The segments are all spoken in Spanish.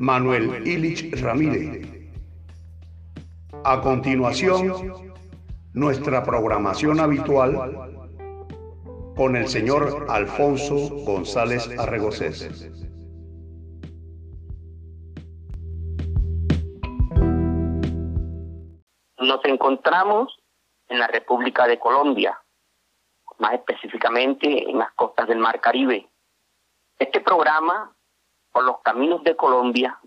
Manuel Ilich Ramírez. A continuación, nuestra programación habitual con el señor Alfonso González Arregocés. Nos encontramos en la República de Colombia, más específicamente en las costas del Mar Caribe. Este programa por los caminos de Colombia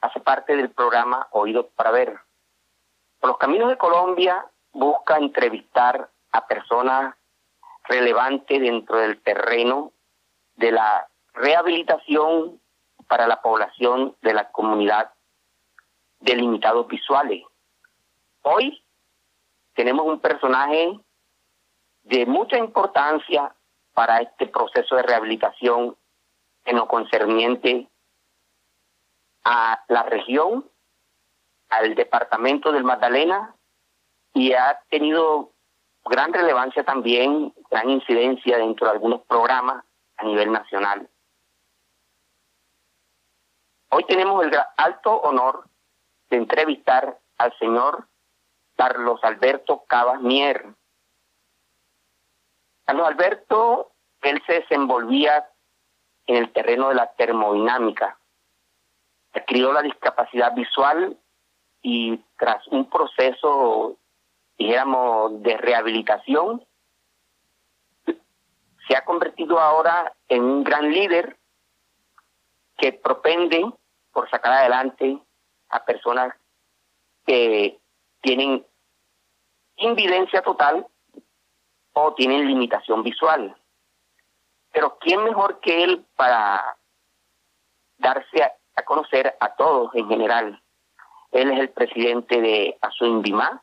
hace parte del programa Oídos para Ver. Por los caminos de Colombia busca entrevistar a personas relevantes dentro del terreno de la rehabilitación para la población de la comunidad de limitados visuales. Hoy tenemos un personaje de mucha importancia para este proceso de rehabilitación en lo concerniente a la región, al departamento del Magdalena y ha tenido gran relevancia también, gran incidencia dentro de algunos programas a nivel nacional. Hoy tenemos el alto honor de entrevistar al señor Carlos Alberto Cabas Mier. Carlos Alberto, él se desenvolvía en el terreno de la termodinámica. Adquirió la discapacidad visual y tras un proceso, dijéramos, de rehabilitación, se ha convertido ahora en un gran líder que propende por sacar adelante a personas que tienen invidencia total o tienen limitación visual. Pero ¿quién mejor que él para darse a, conocer a todos en general? Él es el presidente de Asuindimá,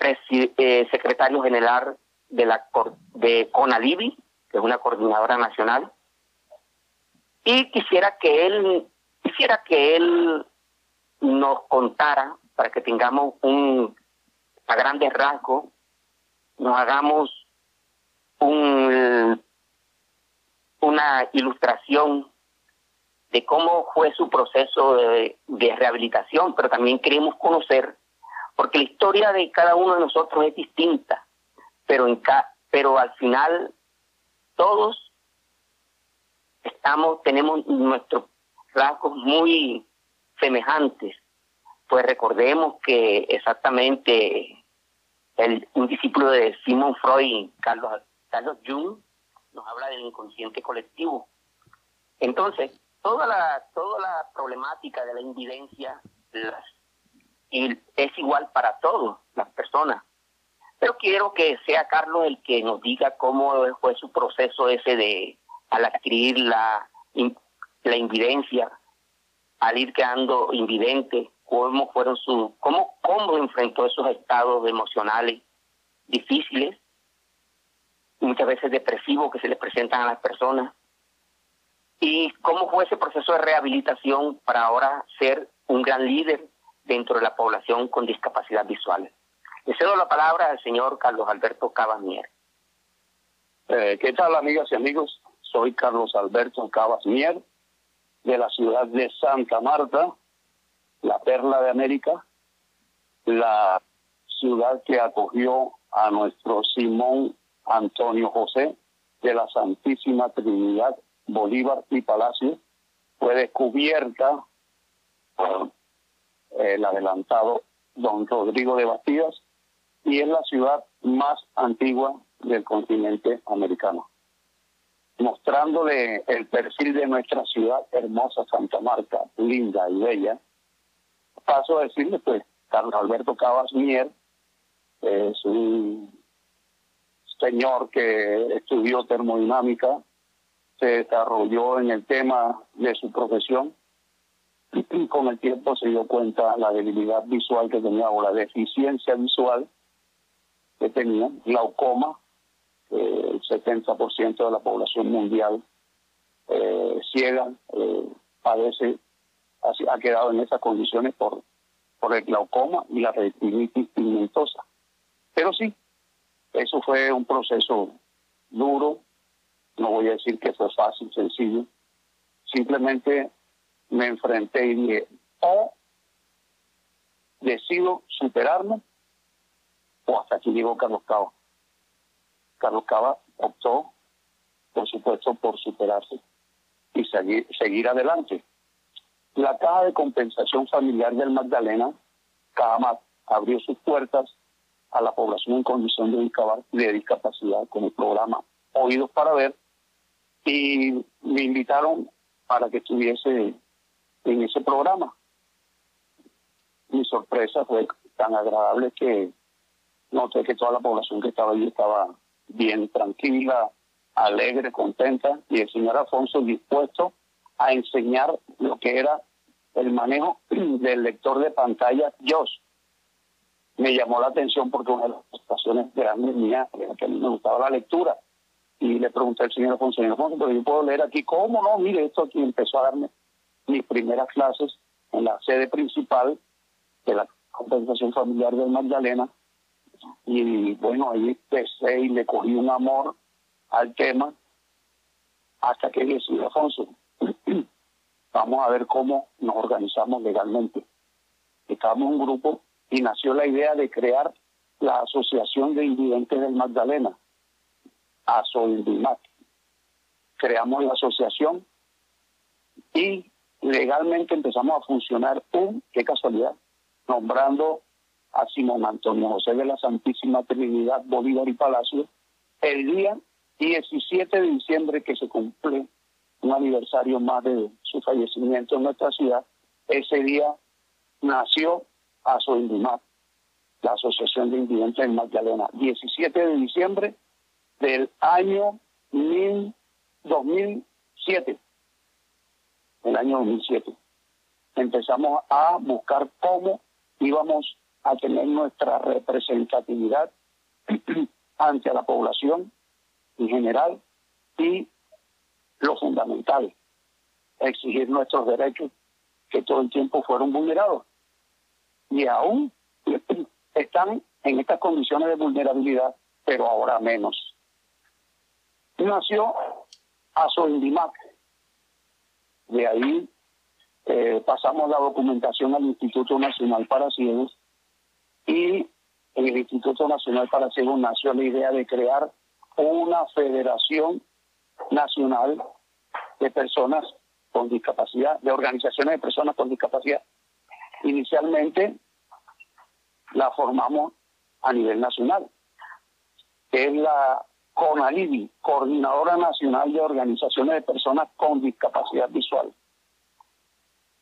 eh, secretario general de la de CONALIBI, que es una coordinadora nacional, y quisiera que él quisiera que él nos contara para que tengamos un a grandes rasgos nos hagamos un, una ilustración de cómo fue su proceso de, rehabilitación, pero también queremos conocer, porque la historia de cada uno de nosotros es distinta, pero, en pero al final todos estamos, tenemos nuestros rasgos muy semejantes. Pues recordemos que exactamente el, un discípulo de Simon Freud, Carlos, Carlos Jung, nos habla del inconsciente colectivo. Entonces, toda la, toda la problemática de la invidencia es igual para todas las personas. Pero quiero que sea Carlos el que nos diga cómo fue su proceso ese de al adquirir la, la invidencia, al ir quedando invidente, cómo fueron su, cómo, cómo enfrentó esos estados emocionales difíciles, muchas veces depresivos que se les presentan a las personas, y cómo fue ese proceso de rehabilitación para ahora ser un gran líder dentro de la población con discapacidad visual. Le cedo la palabra al señor Carlos Alberto Cabasmier. Eh, ¿Qué tal, amigas y amigos? Soy Carlos Alberto Cabasmier, de la ciudad de Santa Marta, la perla de América, la ciudad que acogió a nuestro Simón Antonio José de la Santísima Trinidad Bolívar y Palacio, fue descubierta por el adelantado don Rodrigo de Bastidas y es la ciudad más antigua del continente americano. Mostrándole el perfil de nuestra ciudad hermosa Santa Marta, linda y bella, paso a decirle, pues, Carlos Alberto Cabas Mier es un señor que estudió termodinámica, se desarrolló en el tema de su profesión y con el tiempo se dio cuenta la debilidad visual que tenía o la deficiencia visual que tenía, glaucoma, eh, el 70% de la población mundial eh, ciega, eh, padece, ha, quedado en esas condiciones por, por el glaucoma y la retinitis pigmentosa. Pero sí, eso fue un proceso duro, no voy a decir que fue fácil, sencillo, simplemente me enfrenté y dije, o decido superarme o hasta aquí llegó Carlos Cava. Carlos Cava optó, por supuesto, por superarse y seguir, seguir adelante. La Caja de Compensación Familiar del Magdalena, CAMA, abrió sus puertas a la población en condición de discapacidad con el programa Oídos para Ver y me invitaron para que estuviese en ese programa. Mi sorpresa fue tan agradable que noté que toda la población que estaba allí estaba bien tranquila, alegre, contenta, y el señor Alfonso dispuesto a enseñar lo que era el manejo del lector de pantalla JOS. Me llamó la atención porque una de las pasiones grandes mías era que a mí me gustaba la lectura. Y le pregunté al señor Alfonso, señor pero yo puedo leer aquí, ¿cómo no? Mire, esto aquí empezó a darme mis primeras clases en la sede principal de la compensación familiar del Magdalena. Y bueno, ahí empecé y le cogí un amor al tema hasta que dije, Alfonso, vamos a ver cómo nos organizamos legalmente. Estábamos en un grupo y nació la idea de crear la Asociación de Invidentes del Magdalena, ASOINDIMAC. Creamos la asociación y legalmente empezamos a funcionar un, qué casualidad, nombrando a Simón Antonio José de la Santísima Trinidad Bolívar y Palacio el día 17 de diciembre que se cumple un aniversario más de su fallecimiento en nuestra ciudad, ese día nació ASOINDIMAT, la Asociación de Invidentes en Magdalena, 17 de diciembre del año 2007 el año 2007. Empezamos a buscar cómo íbamos a tener nuestra representatividad ante la población en general y lo fundamental, exigir nuestros derechos que todo el tiempo fueron vulnerados y aún están en estas condiciones de vulnerabilidad, pero ahora menos. Nació Asoindimac, de ahí eh, pasamos la documentación al Instituto Nacional para Ciegos y en el Instituto Nacional para Ciegos nació la idea de crear una federación nacional de personas con discapacidad, de organizaciones de personas con discapacidad. Inicialmente la formamos a nivel nacional, que es la CONALIBI, Coordinadora Nacional de Organizaciones de Personas con Discapacidad Visual.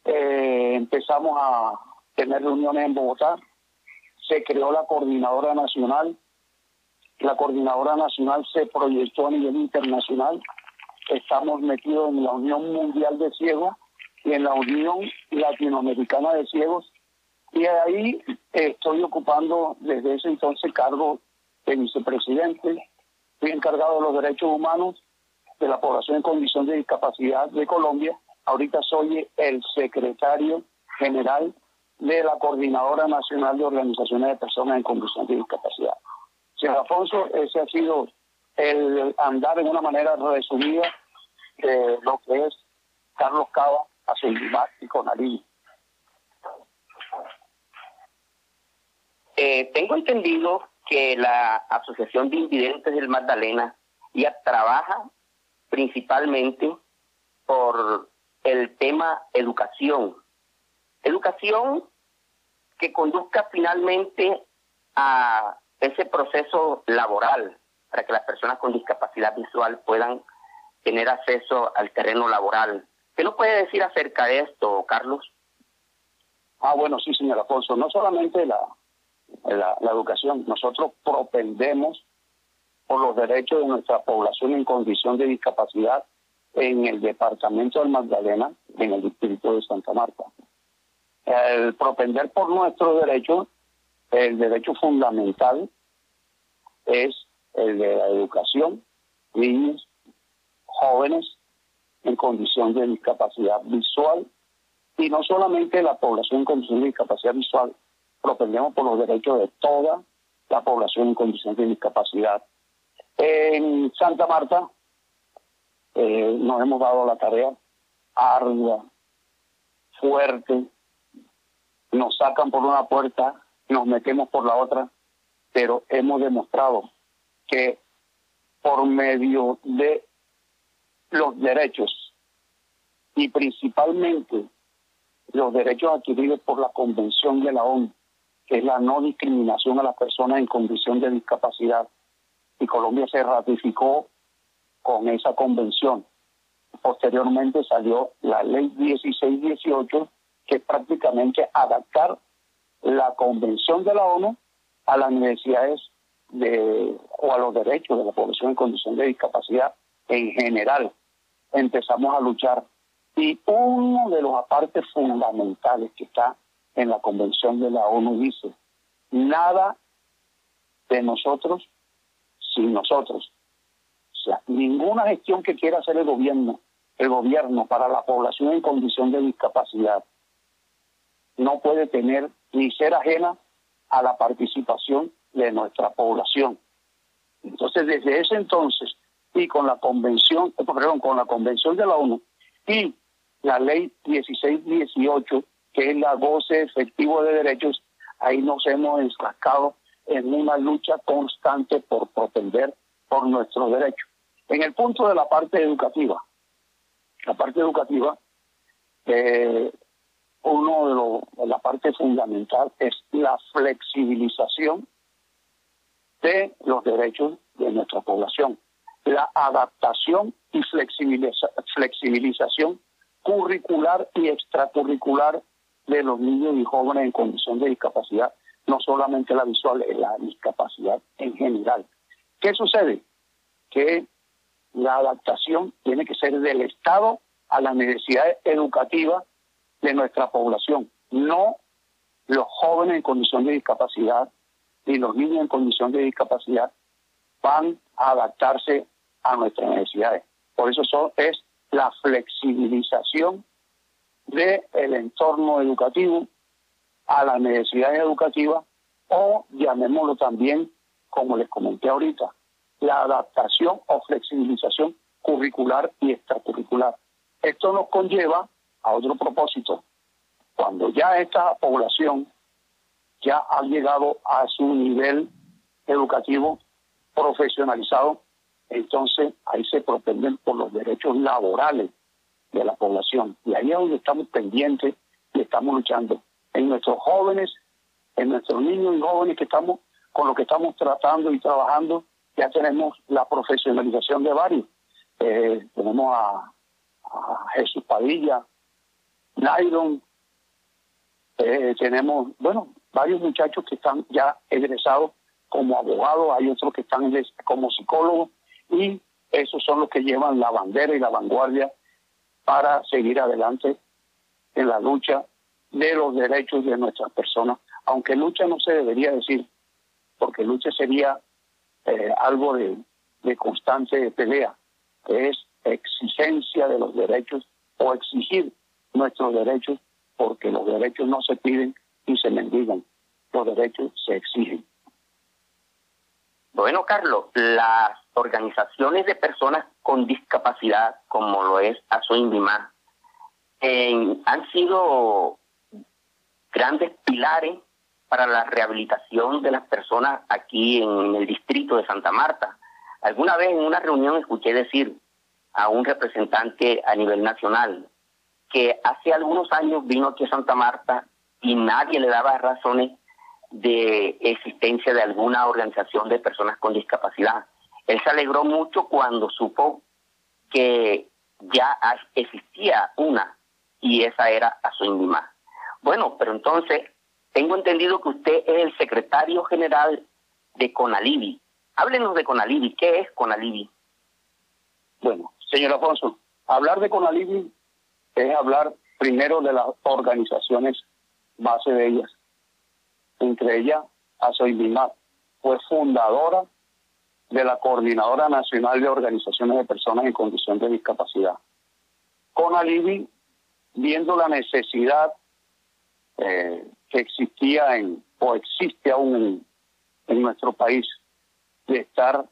Eh, empezamos a tener reuniones en Bogotá, se creó la Coordinadora Nacional, la Coordinadora Nacional se proyectó a nivel internacional, estamos metidos en la Unión Mundial de Ciegos y en la Unión Latinoamericana de Ciegos, y ahí estoy ocupando desde ese entonces cargo de vicepresidente Estoy encargado de los derechos humanos de la población en condición de discapacidad de Colombia. Ahorita soy el secretario general de la Coordinadora Nacional de Organizaciones de Personas en Condición de Discapacidad. Señor Alfonso, ese ha sido el andar en una manera resumida de lo que es Carlos Cava, Azulimar y Conalí. Eh, tengo entendido que la Asociación de Invidentes del Magdalena ya trabaja principalmente por el tema educación. Educación que conduzca finalmente a ese proceso laboral para que las personas con discapacidad visual puedan tener acceso al terreno laboral. ¿Qué nos puede decir acerca de esto, Carlos? Ah, bueno, sí, señor Alfonso. No solamente la, la, educación. Nosotros propendemos por los derechos de nuestra población en condición de discapacidad en el departamento del Magdalena, en el distrito de Santa Marta. El propender por nuestros derechos, el derecho fundamental es el de la educación, niños, jóvenes en condición de discapacidad visual y no solamente la población en condición de discapacidad visual, propendemos por los derechos de toda la población en condición de discapacidad. En Santa Marta eh, nos hemos dado la tarea ardua, fuerte, nos sacan por una puerta, nos metemos por la otra, pero hemos demostrado que por medio de los derechos y principalmente los derechos adquiridos por la Convención de la ONU, que es la no discriminación a las personas en condición de discapacidad, y Colombia se ratificó con esa convención. Posteriormente salió la ley 1618, que es prácticamente adaptar la convención de la ONU a las necesidades de, o a los derechos de la población en condición de discapacidad en general. Empezamos a luchar. Y uno de los apartes fundamentales que está en la convención de la ONU dice, nada de nosotros sin nosotros. O sea, ninguna gestión que quiera hacer el gobierno, el gobierno para la población en condición de discapacidad, no puede tener ni ser ajena a la participación de nuestra población. Entonces, desde ese entonces, y con la convención, eh, perdón, con la convención de la ONU y la ley 1618, que es la goce efectivo de derechos, ahí nos hemos enfrascado en una lucha constante por proteger por nuestros derechos. En el punto de la parte educativa, la parte educativa, eh, uno de, los de la parte fundamental es la flexibilización de los derechos de nuestra población, la adaptación y flexibilización curricular y extracurricular de los niños y jóvenes en condición de discapacidad, no solamente la visual, la discapacidad en general. ¿Qué sucede? Que la adaptación tiene que ser del Estado a las necesidades educativas de nuestra población, no los jóvenes en condición de discapacidad y los niños en condición de discapacidad van a adaptarse a nuestras necesidades. Por eso es la flexibilización del entorno educativo a las necesidades educativas o llamémoslo también, como les comenté ahorita, la adaptación o flexibilización curricular y extracurricular. Esto nos conlleva a otro propósito. Cuando ya esta población ya ha llegado a su nivel educativo profesionalizado, entonces ahí se propenden por los derechos laborales de la población. Y ahí es donde estamos pendientes y estamos luchando. En nuestros jóvenes, en nuestros niños y jóvenes que estamos, con los que estamos tratando y trabajando, ya tenemos la profesionalización de varios. Eh, tenemos a, Jesús Padilla, Nairon, eh, tenemos, bueno, varios muchachos que están ya egresados como abogados, hay otros que están como psicólogos y esos son los que llevan la bandera y la vanguardia para seguir adelante en la lucha de los derechos de nuestras personas, aunque lucha no se debería decir, porque lucha sería eh, algo de, de constante pelea, que es exigencia de los derechos o exigir nuestros derechos, porque los derechos no se piden y se mendigan, los derechos se exigen. Bueno, Carlos, las organizaciones de personas con discapacidad, como lo es ASOINDIMA, han sido grandes pilares para la rehabilitación de las personas aquí en el distrito de Santa Marta. Alguna vez en una reunión escuché decir a un representante a nivel nacional que hace algunos años vino aquí a Santa Marta y nadie le daba razones de existencia de alguna organización de personas con discapacidad. Él se alegró mucho cuando supo que ya existía una y esa era Azuindimá. Bueno, pero entonces tengo entendido que usted es el secretario general de Conalivi. Háblenos de Conalivi. ¿Qué es Conalivi? Bueno, señor Alfonso, Hablar de Conalivi es hablar primero de las organizaciones base de ellas. Entre ellas, Azoimimar fue fundadora de la Coordinadora Nacional de Organizaciones de Personas en Condición de Discapacidad. Conalivi, viendo la necesidad eh, que existía en, o existe aún en nuestro país de estar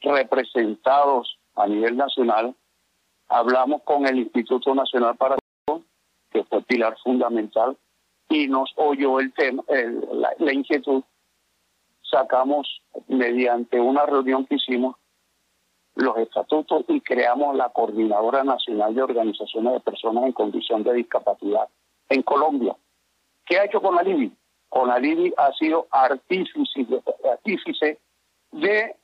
representados a nivel nacional, hablamos con el Instituto Nacional para que fue pilar fundamental, y nos oyó el tema, la, inquietud. Sacamos mediante una reunión que hicimos los estatutos y creamos la Coordinadora Nacional de Organizaciones de Personas en Condición de Discapacidad en Colombia. ¿Qué ha hecho con Alibi? Con Alibi ha sido artífice, artífice de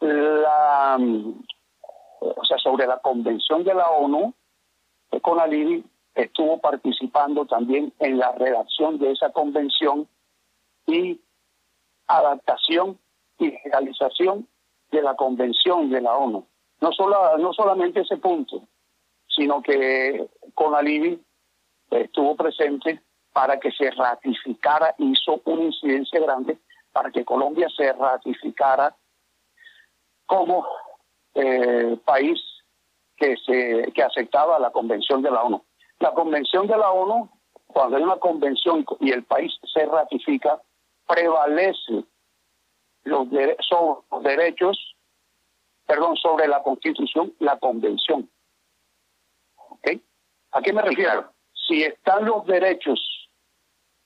la, o sea, sobre la Convención de la ONU, con Alibi estuvo participando también en la redacción de esa convención y adaptación y realización de la convención de la ONU. No, solo, no solamente ese punto, sino que con Alibi estuvo presente para que se ratificara, hizo una incidencia grande para que Colombia se ratificara como eh, país que, se, que aceptaba la Convención de la ONU. La Convención de la ONU, cuando hay una convención y el país se ratifica, prevalece los, los derechos, perdón, sobre la Constitución, la Convención. ¿Ok? ¿A qué me refiero? Si están los derechos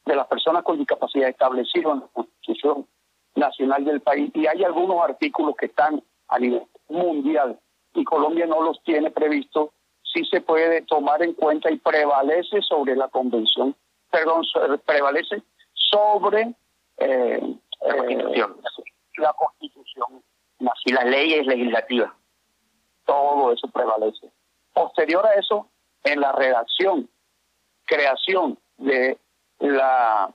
de las personas con discapacidad establecidos en la Constitución Nacional del país y hay algunos artículos que están a nivel mundial y Colombia no los tiene previstos, sí se puede tomar en cuenta y prevalece sobre la convención, perdón, prevalece sobre eh, la, constitución. Eh, la constitución y las leyes legislativas. Todo eso prevalece. Posterior a eso, en la redacción, creación de la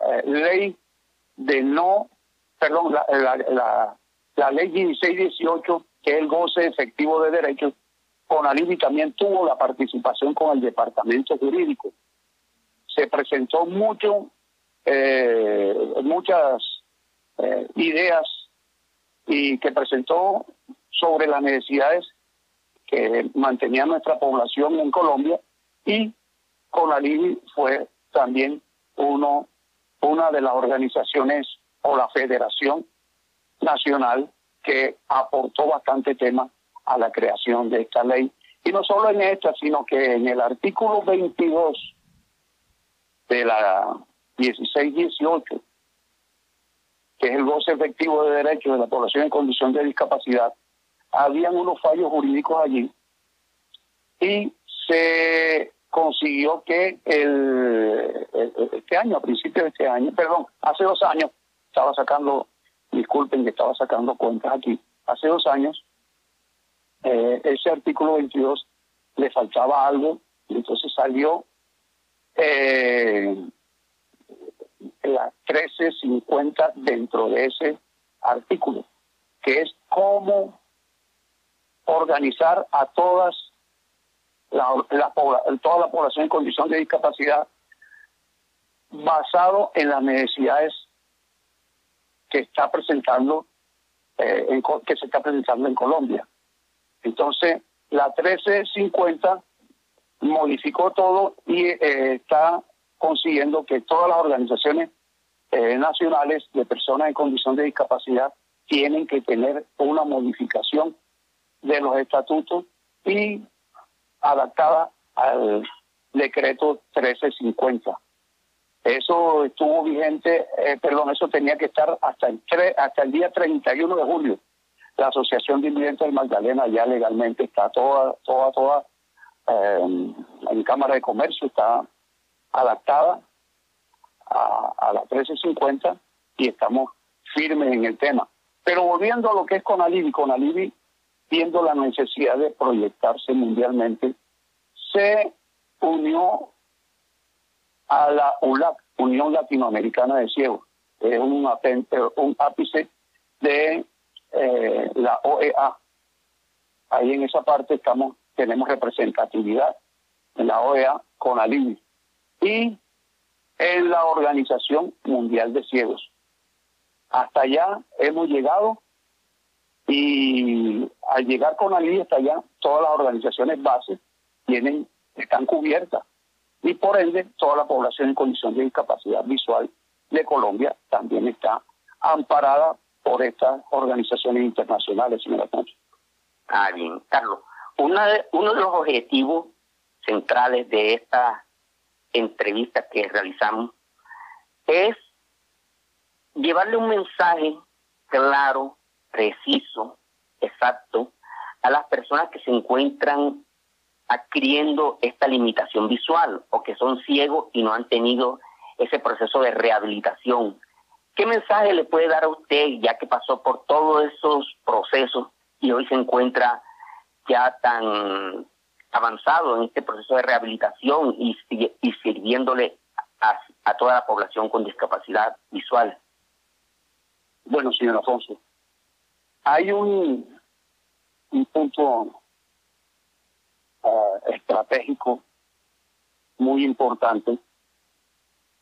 eh, ley de no, perdón, la, la, la, la ley 1618, que es el goce efectivo de derechos, Conalivi también tuvo la participación con el departamento jurídico. Se presentó mucho, eh, muchas eh, ideas y que presentó sobre las necesidades que mantenía nuestra población en Colombia y Conalivi fue también uno, una de las organizaciones o la Federación Nacional que aportó bastante tema a la creación de esta ley. Y no solo en esta, sino que en el artículo 22 de la 1618, que es el goce efectivo de derechos de la población en condición de discapacidad, habían unos fallos jurídicos allí y se consiguió que el, este año, a principios de este año, perdón, hace dos años, estaba sacando, disculpen que estaba sacando cuentas aquí, hace dos años eh, ese artículo 22 le faltaba algo y entonces salió eh, la 1350 dentro de ese artículo, que es cómo organizar a todas la, toda la población en condición de discapacidad basado en las necesidades que está presentando eh, que se está presentando en Colombia. Entonces, la 1350 modificó todo y eh, está consiguiendo que todas las organizaciones eh, nacionales de personas en condición de discapacidad tienen que tener una modificación de los estatutos y adaptada al decreto 1350. Eso estuvo vigente, eh, perdón, eso tenía que estar hasta el, hasta el día 31 de julio la Asociación de Invidentes del Magdalena ya legalmente está toda, toda, toda eh, en Cámara de Comercio, está adaptada a, a la 1350 y estamos firmes en el tema. Pero volviendo a lo que es Conalivi, Conalivi, viendo la necesidad de proyectarse mundialmente, se unió a la ULAC, Unión Latinoamericana de Ciegos, es un, un ápice de eh, la OEA. Ahí en esa parte estamos tenemos representatividad en la OEA con Alibi y en la Organización Mundial de Ciegos. Hasta allá hemos llegado y al llegar con Alibi hasta allá, todas las organizaciones bases tienen, están cubiertas y por ende toda la población en condición de discapacidad visual de Colombia también está amparada por estas organizaciones internacionales, señora Ponce. Ah, bien, Carlos. Una de, uno de los objetivos centrales de esta entrevista que realizamos es llevarle un mensaje claro, preciso, exacto, a las personas que se encuentran adquiriendo esta limitación visual o que son ciegos y no han tenido ese proceso de rehabilitación. ¿Qué mensaje le puede dar a usted ya que pasó por todos esos procesos y hoy se encuentra ya tan avanzado en este proceso de rehabilitación y, sirviéndole a, a, toda la población con discapacidad visual? Bueno, señor Alfonso, hay un, un punto uh, estratégico muy importante.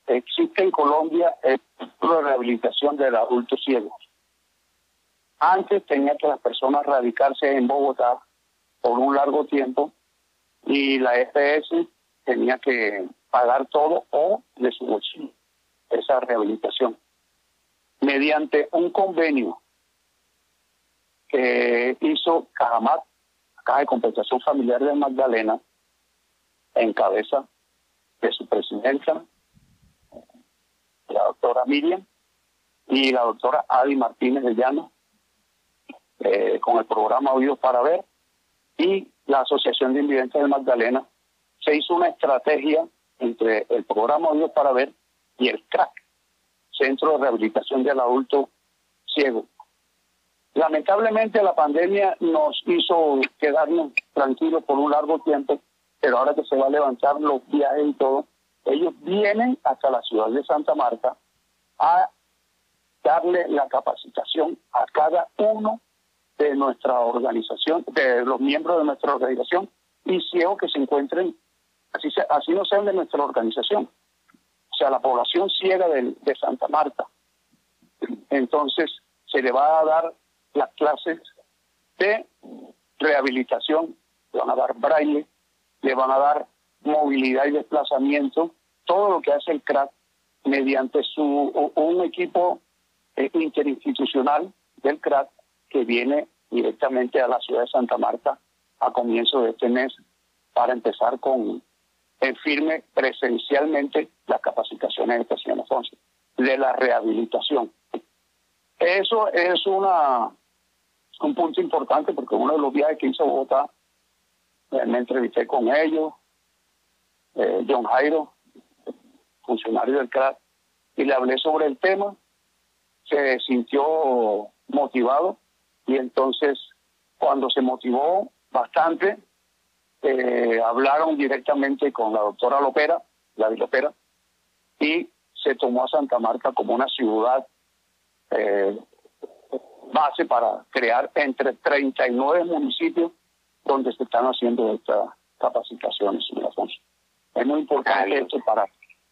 Existe en Colombia el de rehabilitación del adulto ciego. Antes tenía que las personas radicarse en Bogotá por un largo tiempo y la EPS tenía que pagar todo o de su bolsillo esa rehabilitación. Mediante un convenio que hizo Cajamat Caja de Compensación Familiar de Magdalena, en cabeza de su presidenta, la doctora Miriam, y la doctora Adi Martínez de Llano, eh, con el programa Oídos para Ver, y la Asociación de Invidentes de Magdalena, se hizo una estrategia entre el programa Oídos para Ver y el CRAC, Centro de Rehabilitación del Adulto Ciego, Lamentablemente la pandemia nos hizo quedarnos tranquilos por un largo tiempo, pero ahora que se va a levantar los viajes y todo, ellos vienen hasta la ciudad de Santa Marta a darle la capacitación a cada uno de nuestra organización, de los miembros de nuestra organización y ciegos que se encuentren, así, así no sean de nuestra organización, o sea, la población ciega de, de Santa Marta. Entonces, se le va a dar las clases de rehabilitación, le van a dar braille, le van a dar movilidad y desplazamiento, todo lo que hace el CRAC mediante su un equipo eh, interinstitucional del CRAC que viene directamente a la ciudad de Santa Marta a comienzo de este mes para empezar con en firme presencialmente las capacitaciones de señor de la rehabilitación. Eso es una un punto importante porque uno de los viajes que hizo Bogotá, eh, me entrevisté con ellos, eh, John Jairo, funcionario del CRAC, y le hablé sobre el tema, se sintió motivado y entonces cuando se motivó bastante, eh, hablaron directamente con la doctora Lopera, la Lopera, y se tomó a Santa Marta como una ciudad eh, base para crear entre 39 municipios donde se están haciendo estas capacitaciones, señor Alfonso. Es muy importante esto para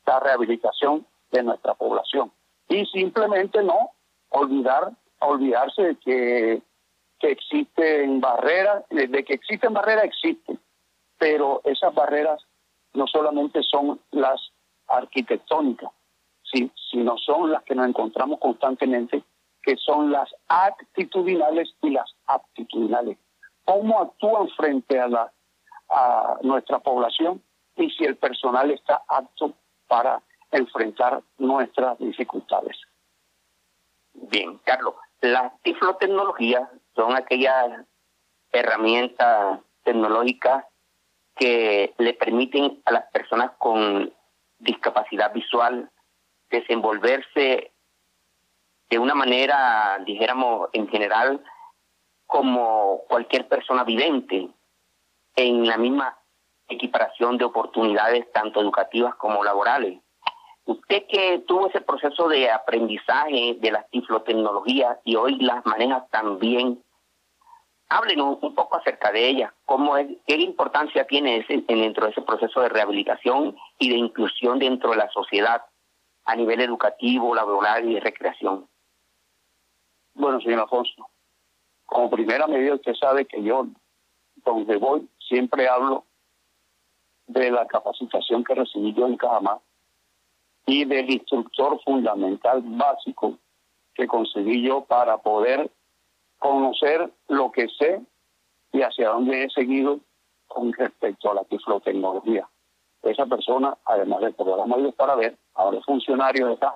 la rehabilitación de nuestra población. Y simplemente no olvidar, olvidarse de que, que existen barreras, de que existen barreras, existen, pero esas barreras no solamente son las arquitectónicas, sino son las que nos encontramos constantemente que son las actitudinales y las aptitudinales. ¿Cómo actúan frente a, la, a nuestra población y si el personal está apto para enfrentar nuestras dificultades? Bien, Carlos, las tiflotecnologías son aquellas herramientas tecnológicas que le permiten a las personas con discapacidad visual desenvolverse de una manera, dijéramos, en general, como cualquier persona vivente, en la misma equiparación de oportunidades tanto educativas como laborales. Usted que tuvo ese proceso de aprendizaje de las tiflotecnologías y hoy las maneja tan bien, Háblenos un poco acerca de ella, cómo es, qué importancia tiene ese, dentro de ese proceso de rehabilitación y de inclusión dentro de la sociedad a nivel educativo, laboral y de recreación. Bueno, señor Alfonso, como primera medida usted sabe que yo, donde voy, siempre hablo de la capacitación que recibí yo en Cajamar y del instructor fundamental básico que conseguí yo para poder conocer lo que sé y hacia dónde he seguido con respecto a la tiflotecnología. Esa persona, además del programa Dios para ver, ahora es funcionario de acá,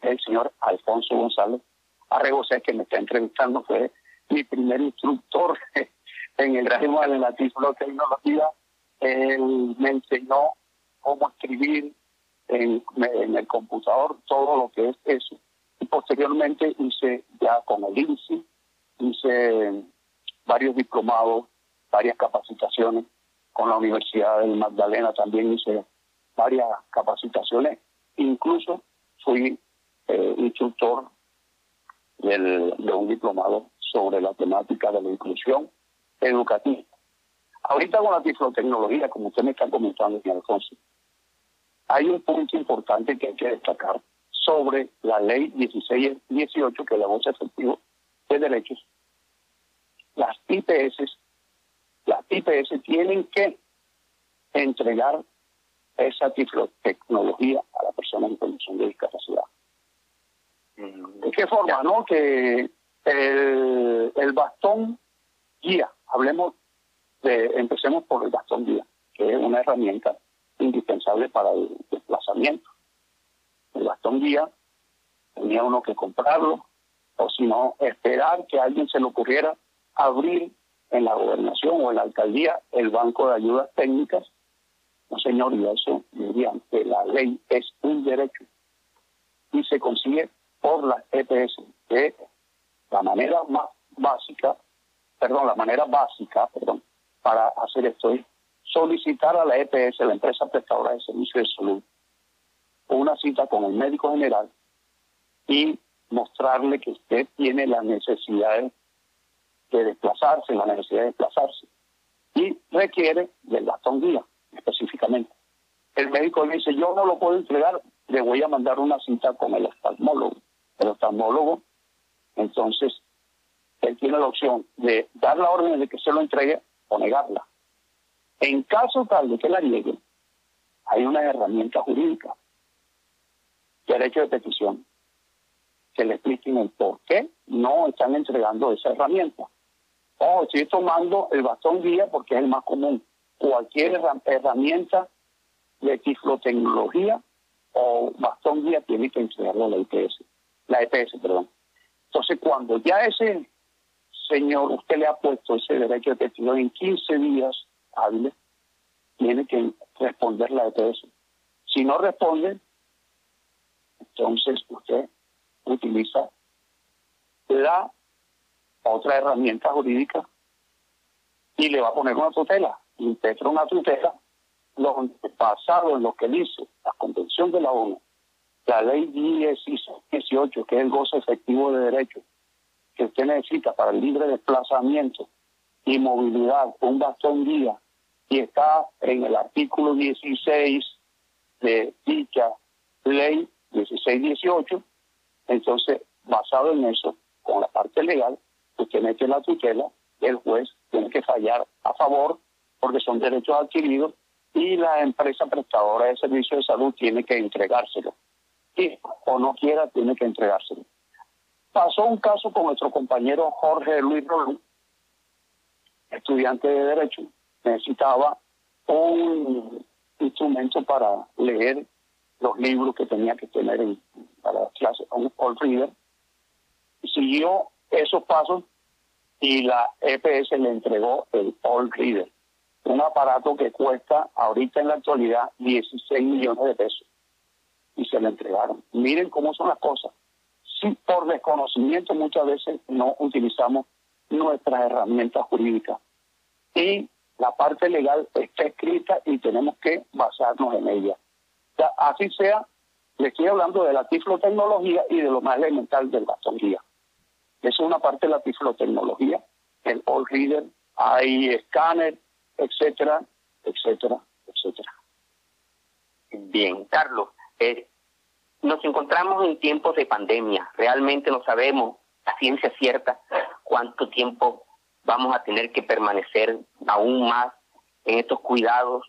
el señor Alfonso González Arregocé, que me está entrevistando, fue mi primer instructor en el tema de la tiflotecnología. Él me enseñó cómo escribir en, el computador todo lo que es eso. Y posteriormente hice ya con el INSI, hice varios diplomados, varias capacitaciones. Con la Universidad del Magdalena también hice varias capacitaciones. Incluso fui eh, instructor de un diplomado sobre la temática de la inclusión educativa. Ahorita con la tiflotecnología, como usted me está comentando, señor Alfonso, hay un punto importante que hay que destacar sobre la ley 1618, que es la voz efectivo de derechos, las IPS, las IPS tienen que entregar esa tecnología a la persona en condición de discapacidad. ¿De qué forma? ¿no? Que el, el bastón guía, hablemos de, empecemos por el bastón guía, que es una herramienta indispensable para el desplazamiento. El bastón guía tenía uno que comprarlo, o si no, esperar que a alguien se le ocurriera abrir en la gobernación o en la alcaldía el banco de ayudas técnicas. No, señor, y eso mediante la ley es un derecho y se consigue por la EPS, que la manera más básica, perdón, la manera básica, perdón, para hacer esto es solicitar a la EPS, la empresa prestadora de servicios de salud, una cita con el médico general y mostrarle que usted tiene las necesidades de desplazarse, la necesidad de desplazarse. Y requiere del bastón guía, específicamente. El médico le dice, yo no lo puedo entregar, le voy a mandar una cita con el oftalmólogo. El oftalmólogo, entonces, él tiene la opción de dar la orden de que se lo entregue o negarla. En caso tal de que la niegue, hay una herramienta jurídica, derecho de petición, que le expliquen el por qué no están entregando esa herramienta. Oh, estoy tomando el bastón guía porque es el más común. Cualquier herramienta de tiflotecnología o bastón guía tiene que entregarlo a la IPS, la EPS, perdón. Entonces, cuando ya ese señor, usted le ha puesto ese derecho de petición en 15 días hábiles, tiene que responder la EPS. Si no responde, entonces usted utiliza la otra herramienta jurídica y le va a poner una tutela, integra una tutela basado en lo que dice la Convención de la ONU, la ley 18, que es el goce efectivo de derechos que usted necesita para el libre desplazamiento y movilidad, un bastón guía, y está en el artículo 16 de dicha ley 1618, entonces, basado en eso, con la parte legal, usted mete la tutela, el juez tiene que fallar a favor porque son derechos adquiridos y la empresa prestadora de servicios de salud tiene que entregárselo. Y, o no quiera, tiene que entregárselo. Pasó un caso con nuestro compañero Jorge Luis Rolón, estudiante de Derecho. Necesitaba un instrumento para leer los libros que tenía que tener en, para la clase, un All Reader. Siguió esos pasos y la EPS le entregó el All Reader, un aparato que cuesta ahorita en la actualidad 16 millones de pesos. Y se le entregaron. Miren cómo son las cosas. Si por desconocimiento muchas veces no utilizamos nuestras herramientas jurídicas. Y la parte legal está escrita y tenemos que basarnos en ella. así sea, le estoy hablando de la tiflotecnología y de lo más elemental del bastón guía. Es una parte de la tiflotecnología el All Reader, hay escáner, etcétera, etcétera, etcétera. Bien, Carlos, eh, nos encontramos en tiempos de pandemia. Realmente no sabemos a ciencia cierta cuánto tiempo vamos a tener que permanecer aún más en estos cuidados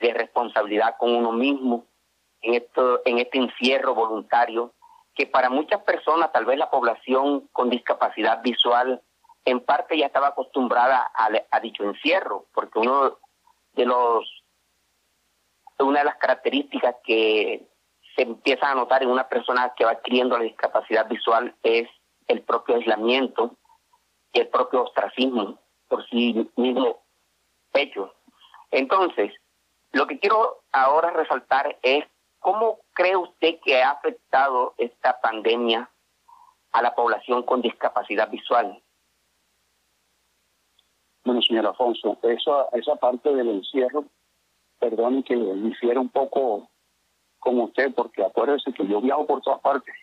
de responsabilidad con uno mismo, en, esto, en este encierro voluntario, que para muchas personas, tal vez la población con discapacidad visual, en parte ya estaba acostumbrada a, dicho encierro, porque uno de los una de las características que se empieza a notar en una persona que va adquiriendo la discapacidad visual es el propio aislamiento y el propio ostracismo por sí mismo hecho. Entonces, lo que quiero ahora resaltar es cómo cree usted que ha afectado esta pandemia a la población con discapacidad visual. Bueno, señor Alfonso, eso, esa parte del encierro, perdone que difiera un poco con usted, porque acuérdese que yo viajo por todas partes.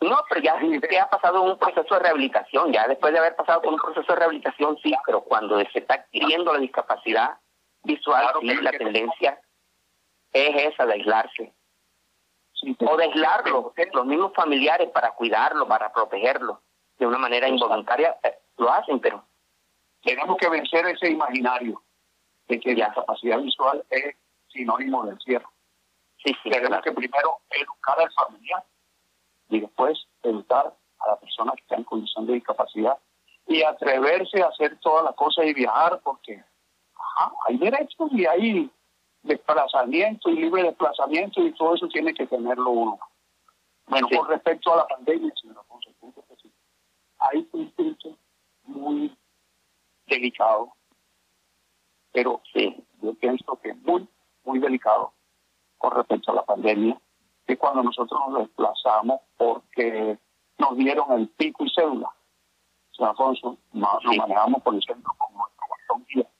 No, pero ya usted ha pasado un proceso de rehabilitación, ya después de haber pasado por un proceso de rehabilitación, sí, pero cuando se está adquiriendo la discapacidad visual, sí, la tendencia es esa de aislarse. o de aislarlo, los mismos familiares para cuidarlo, para protegerlo, de una manera involuntaria, eh, lo hacen, pero... Tenemos que vencer ese imaginario de que la discapacidad visual es sinónimo de encierro. Sí, sí, Tenemos que primero educar al familiar y después educar a la persona que está en condición de discapacidad y atreverse a hacer todas las cosas y viajar porque hay derechos y hay desplazamiento y libre desplazamiento y todo eso tiene que tenerlo uno. Bueno, con respecto a la pandemia, señor Alfonso, hay un punto muy delicado, pero sí, yo pienso que es muy, muy delicado con respecto a la pandemia, que cuando nosotros nos desplazamos porque nos dieron el pico y cédula. Señor Alfonso, nos, manejamos por el centro como nuestro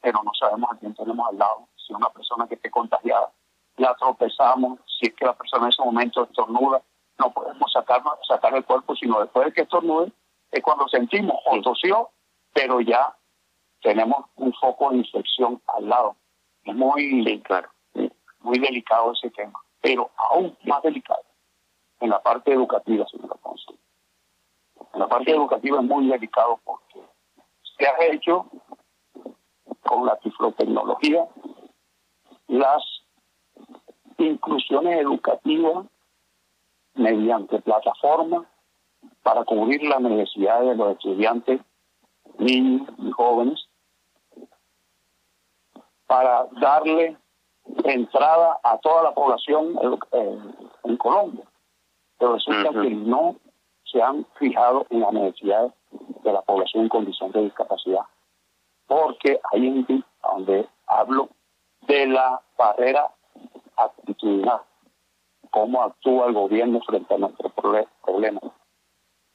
pero no sabemos a quién tenemos al lado. Si una persona que esté contagiada, la tropezamos, si es que la persona en ese momento estornuda, no podemos sacarnos, sacar el cuerpo, sino después de que estornude, es cuando sentimos o tosió, pero ya tenemos un foco de infección al lado. Es muy, claro, muy delicado ese tema pero aún más delicado en la parte educativa, señor Alfonso. En la parte educativa es muy delicado porque se ha hecho con la tiflotecnología las inclusiones educativas mediante plataformas para cubrir las necesidades de los estudiantes, niños y jóvenes, para darle entrada a toda la población eh, en Colombia. Pero resulta que no se han fijado en la necesidad de la población en condición de discapacidad. Porque ahí en donde hablo de la barrera actitudinal, cómo actúa el gobierno frente a nuestros problemas.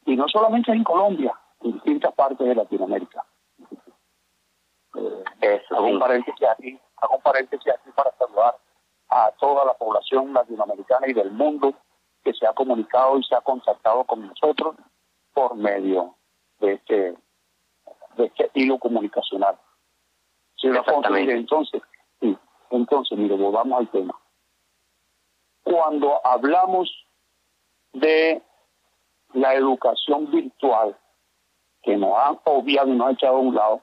Y no solamente en Colombia, en distintas partes de Latinoamérica. Eh, hago un paréntesis aquí, hago un paréntesis aquí para saludar a toda la población latinoamericana y del mundo que se ha comunicado y se ha contactado con nosotros por medio de este, de este hilo comunicacional. Sí, entonces, sí, entonces, mire, volvamos al tema. Cuando hablamos de la educación virtual, que nos han obviado y nos ha echado a un lado,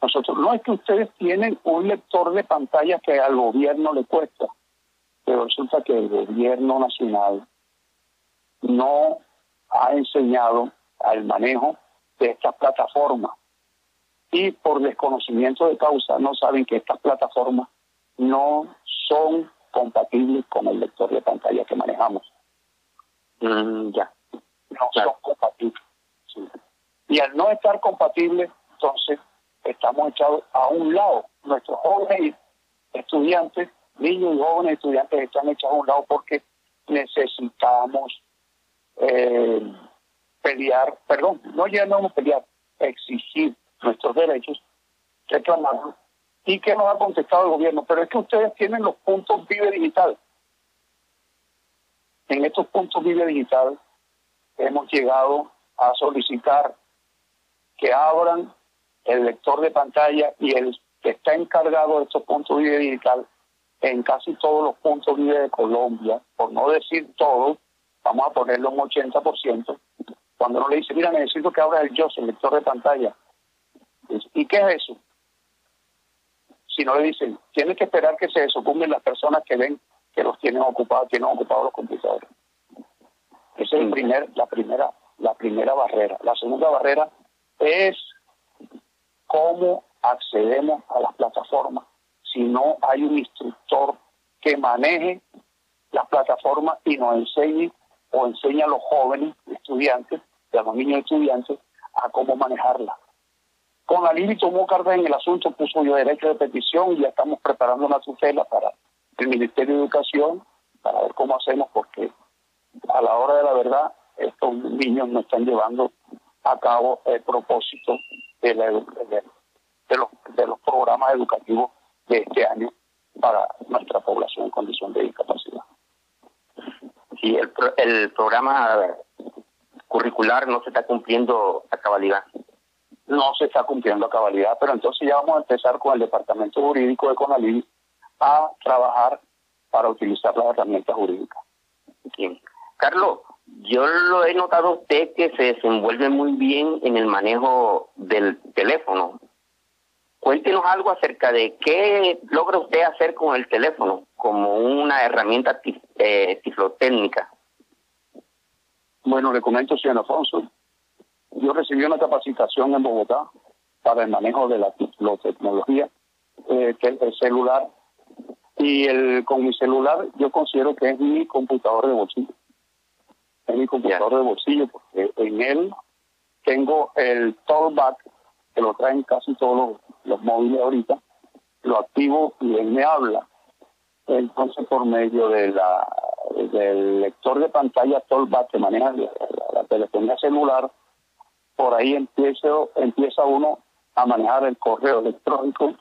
nosotros, no es que ustedes tienen un lector de pantalla que al gobierno le cuesta, pero resulta que el gobierno nacional no ha enseñado al manejo de estas plataformas y por desconocimiento de causa no saben que estas plataformas no son compatibles con el lector de pantalla que manejamos. Mm, ya. No son compatibles. Y al no estar compatibles, entonces estamos echados a un lado. Nuestros jóvenes estudiantes, niños y jóvenes estudiantes están echados a un lado porque necesitamos eh, pelear, perdón, no ya no pelear, exigir nuestros derechos, reclamarlos. ¿Y que nos ha contestado el gobierno? Pero es que ustedes tienen los puntos Vive Digital. En estos puntos Vive Digital hemos llegado a solicitar que abran el lector de pantalla y el que está encargado de estos puntos de digital en casi todos los puntos de Colombia, por no decir todo, vamos a ponerlo un 80%, cuando uno le dice, mira, necesito que abra el yo, el lector de pantalla. ¿Y qué es eso? Si no le dicen, tiene que esperar que se desocupen las personas que ven que los tienen ocupados, tienen ocupados los computadores. Esa es el primer, la primera, la primera barrera. La segunda barrera es cómo accedemos a las plataformas si no hay un instructor que maneje las plataformas y nos enseñe o enseñe a los jóvenes estudiantes, a los niños estudiantes, a cómo manejarla. Con Alibi tomó carga en el asunto, puso yo derecho de petición y ya estamos preparando una tutela para el Ministerio de Educación para ver cómo hacemos, porque a la hora de la verdad estos niños no están llevando a cabo el propósito de, los, de los programas educativos de este año para nuestra población en condición de discapacidad. Y el, el programa curricular no se está cumpliendo a cabalidad. No se está cumpliendo a cabalidad, pero entonces ya vamos a empezar con el Departamento Jurídico de CONALID a trabajar para utilizar las herramientas jurídicas. Bien. Carlos, yo lo he notado usted que se desenvuelve muy bien en el manejo del teléfono. Cuéntenos algo acerca de qué logra usted hacer con el teléfono como una herramienta eh, tiflotécnica. Bueno, le comento, señor Alfonso. Yo recibí una capacitación en Bogotá para el manejo de la tiflotecnología, eh, que el celular. Y el, con mi celular yo considero que es mi computador de bolsillo. Es mi computador de bolsillo porque en él tengo el talkback que lo traen casi todos los, móviles ahorita, lo activo y él me habla. Entonces, por medio de la del lector de pantalla Tollback que maneja la, telefonía celular, por ahí empieza, empieza uno a manejar el correo electrónico,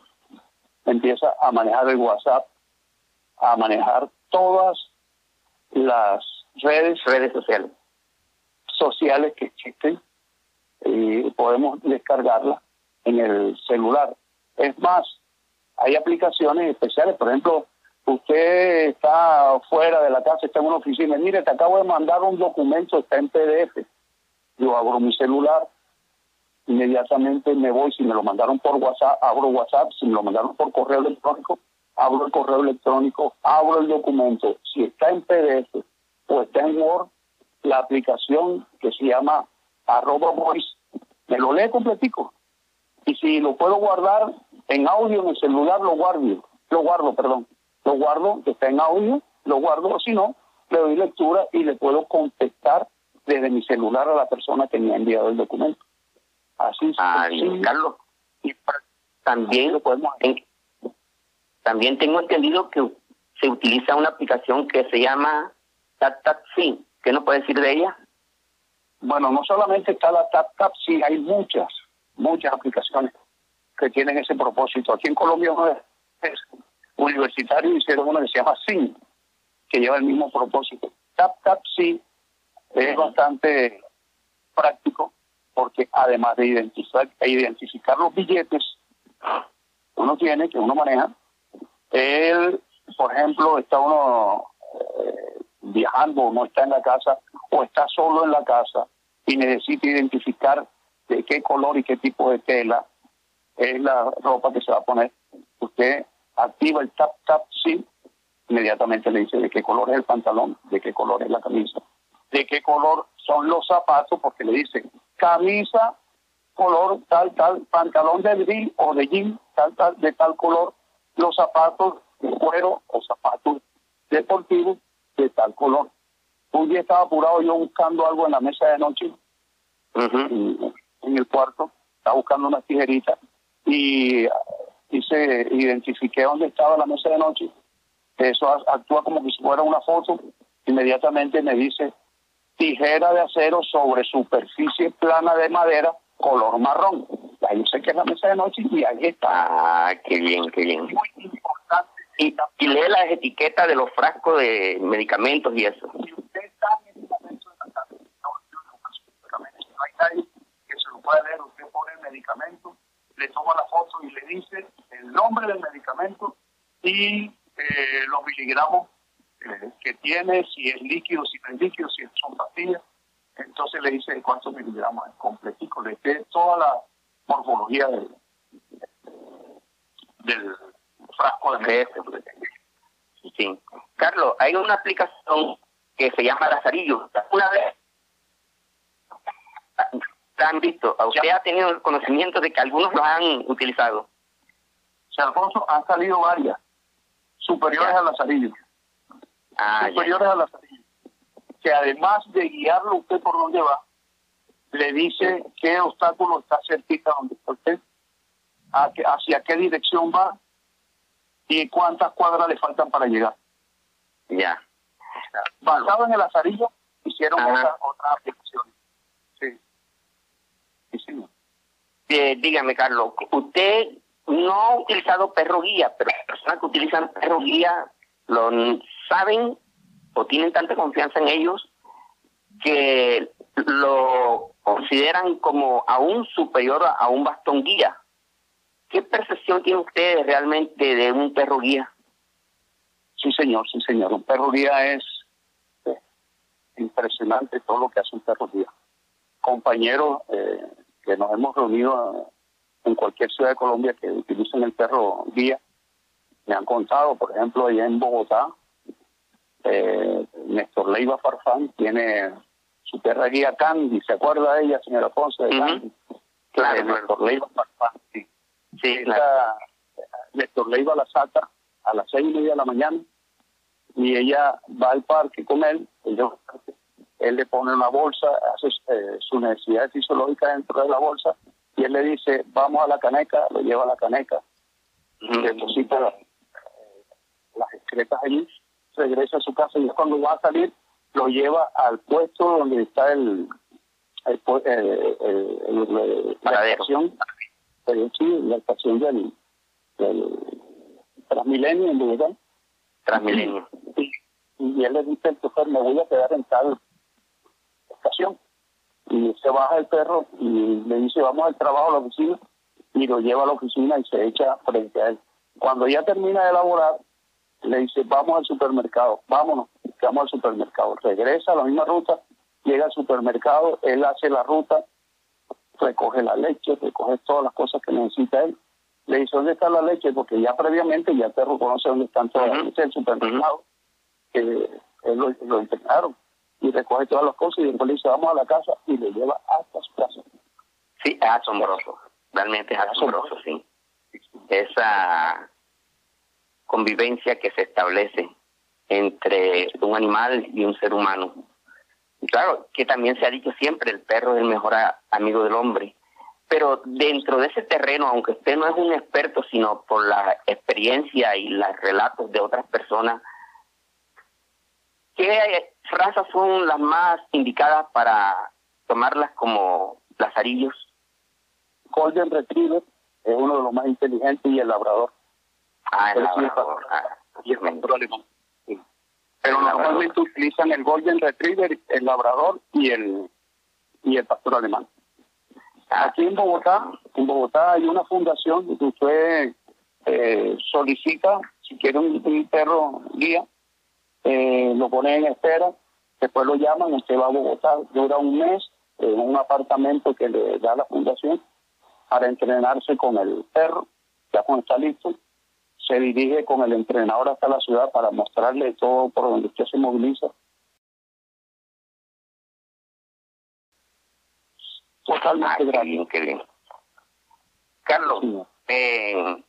empieza a manejar el WhatsApp, a manejar todas las redes, redes sociales, sociales que existen y podemos descargarlas en el celular. Es más, hay aplicaciones especiales, por ejemplo, usted está fuera de la casa, está en una oficina, mire, te acabo de mandar un documento, está en PDF. Yo abro mi celular, inmediatamente me voy, si me lo mandaron por WhatsApp, abro WhatsApp, si me lo mandaron por correo electrónico, abro el correo electrónico, abro el documento. Si está en PDF o está en Word, la aplicación que se llama arroba voice, me lo lee completico y si lo puedo guardar en audio en el celular, lo guardo, lo guardo, perdón, lo guardo, que está en audio, lo guardo, o si no, le doy lectura y le puedo contestar desde mi celular a la persona que me ha enviado el documento. Así es. Ah, Carlos. Y también, lo podemos también tengo entendido que se utiliza una aplicación que se llama TapTapSync. ¿Qué nos puede decir de ella? Bueno, no solamente está la TapTapSync, hay muchas muchas aplicaciones que tienen ese propósito. Aquí en Colombia es universitario hicieron una que se llama SIN, que lleva el mismo propósito. Tap Tap sí es bastante práctico porque además de identificar, identificar los billetes uno tiene, que uno maneja, él, por ejemplo, está uno eh, viajando, no está en la casa o está solo en la casa y necesita identificar de qué color y qué tipo de tela es la ropa que se va a poner. Usted activa el tap tap sí, inmediatamente le dice de qué color es el pantalón, de qué color es la camisa, de qué color son los zapatos, porque le dice camisa color tal tal, pantalón de drill o de jean tal tal de tal color, los zapatos de cuero o zapatos deportivos de tal color. Un día estaba apurado yo buscando algo en la mesa de noche en el cuarto, estaba buscando una tijerita y, se identifiqué dónde estaba la mesa de noche. Eso actúa como si fuera una foto. Inmediatamente me dice tijera de acero sobre superficie plana de madera color marrón. Ahí sé que es la mesa de noche y ahí está. Ah, qué bien, qué bien. Y, y lee las etiquetas de los frascos de medicamentos y eso. Si usted está en la no hay nadie puede leer, usted pone el medicamento, le dice el nombre del medicamento y eh, los miligramos eh, que tiene, si es líquido, si no es líquido, si son pastillas. Entonces le dice cuántos miligramos es completico, le dice toda la morfología del frasco de medicamento. Sí. Carlos, hay una aplicación que se llama Lazarillo. Una vez la han visto, usted ha tenido el conocimiento de que algunos lo han utilizado. O Alfonso, han salido varias, superiores a Lazarillo. Ah, superiores a Lazarillo. Que además de guiarlo usted por dónde va, le dice qué obstáculo está cerquita donde está usted, hacia qué dirección va y cuántas cuadras le faltan para llegar. Ya. Basado en el Lazarillo, hicieron otras otra aplicaciones. Eh, dígame, Carlos, usted no ha utilizado perro guía, pero las personas que utilizan perro guía lo saben o tienen tanta confianza en ellos que lo consideran como aún superior a un bastón guía. ¿Qué percepción tiene usted realmente de un perro guía? Sí, señor, sí, señor. Un perro guía es eh, impresionante todo lo que hace un perro guía. Compañeros eh, que nos hemos reunido en cualquier ciudad de Colombia que utilicen el perro guía, me han contado, por ejemplo, allá en Bogotá, eh, Néstor Leiva Farfán tiene su perra guía Candy, ¿se acuerda de ella, señora Ponce? De Candy? Claro, Néstor Leiva Farfán, sí. sí Néstor Leiva la saca a las seis y media de la mañana y ella va al parque con él, ellos él le pone una bolsa, hace eh, su necesidad fisiológica dentro de la bolsa y él le dice, vamos a la caneca, lo lleva a la caneca, deposita eh, las excretas allí, regresa a su casa y cuando va a salir lo lleva al puesto donde está el, el, la estación, la estación del, del Transmilenio en Bogotá. Transmilenio. Y, él le dice al chofer, me voy a quedar en tal y se baja el perro y le dice vamos al trabajo a la oficina y lo lleva a la oficina y se echa frente a él. Cuando ya termina de elaborar, le dice vamos al supermercado, vámonos, vamos al supermercado. Regresa a la misma ruta, llega al supermercado, él hace la ruta, recoge la leche, recoge todas las cosas que necesita él. Le dice, ¿dónde está la leche? Porque ya previamente ya el perro conoce dónde están todas las leches del supermercado, que él lo, lo y recoge todas las cosas y después le dice vamos a la casa y le lleva hasta su casa. Sí, es asombroso, realmente es asombroso, sí. Esa convivencia que se establece entre un animal y un ser humano. Y claro, que también se ha dicho siempre, el perro es el mejor amigo del hombre. Pero dentro de ese terreno, aunque usted no es un experto, sino por la experiencia y los relatos de otras personas, ¿qué razas son las más indicadas para tomarlas como lazarillos? Golden Retriever es uno de los más inteligentes y el labrador. Ah, el labrador. Ah, y el pastor alemán. Pero normalmente utilizan el Golden Retriever, el labrador y el y el pastor alemán. Ah. Aquí en Bogotá, en Bogotá hay una fundación que usted eh, solicita si quiere un perro guía eh, lo pone en espera, después lo llaman, usted va a Bogotá, dura un mes en un apartamento que le da la fundación para entrenarse con el perro, ya cuando está listo, se dirige con el entrenador hasta la ciudad para mostrarle todo por donde usted se moviliza. Totalmente Carlos, eh,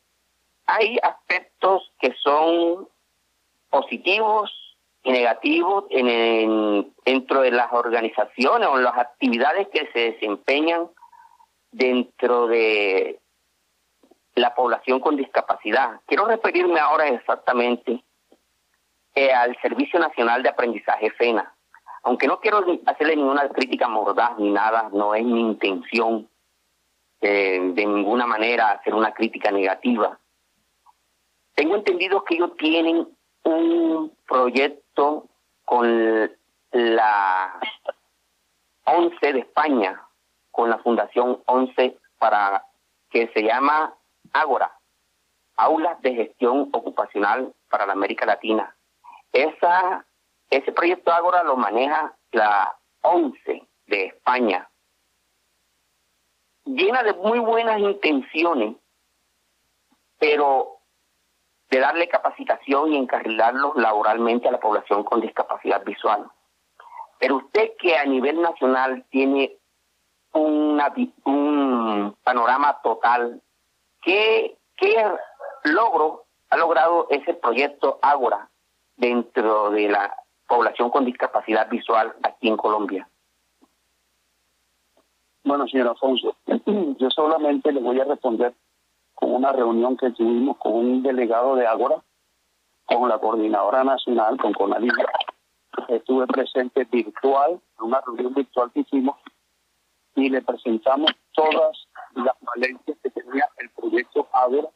hay aspectos que son positivos negativo en, dentro de las organizaciones o las actividades que se desempeñan dentro de la población con discapacidad. Quiero referirme ahora exactamente eh, al Servicio Nacional de Aprendizaje FENA. Aunque no quiero hacerle ninguna crítica mordaz ni nada, no es mi intención eh, de ninguna manera hacer una crítica negativa. Tengo entendido que ellos tienen un proyecto con la ONCE de España, con la Fundación ONCE, para que se llama Ágora, Aulas de Gestión Ocupacional para la América Latina. Esa, ese proyecto Ágora lo maneja la ONCE de España. Llena de muy buenas intenciones, pero darle capacitación y encarrilarlos laboralmente a la población con discapacidad visual. Pero usted que a nivel nacional tiene una, un panorama total, ¿qué, ¿qué logro ha logrado ese proyecto Ágora dentro de la población con discapacidad visual aquí en Colombia? Bueno, señor Alfonso, yo solamente le voy a responder con una reunión que tuvimos con un delegado de Ágora, con la coordinadora nacional, con Conalina. Estuve presente virtual, en una reunión virtual que hicimos, y le presentamos todas las valencias que tenía el proyecto Ágora.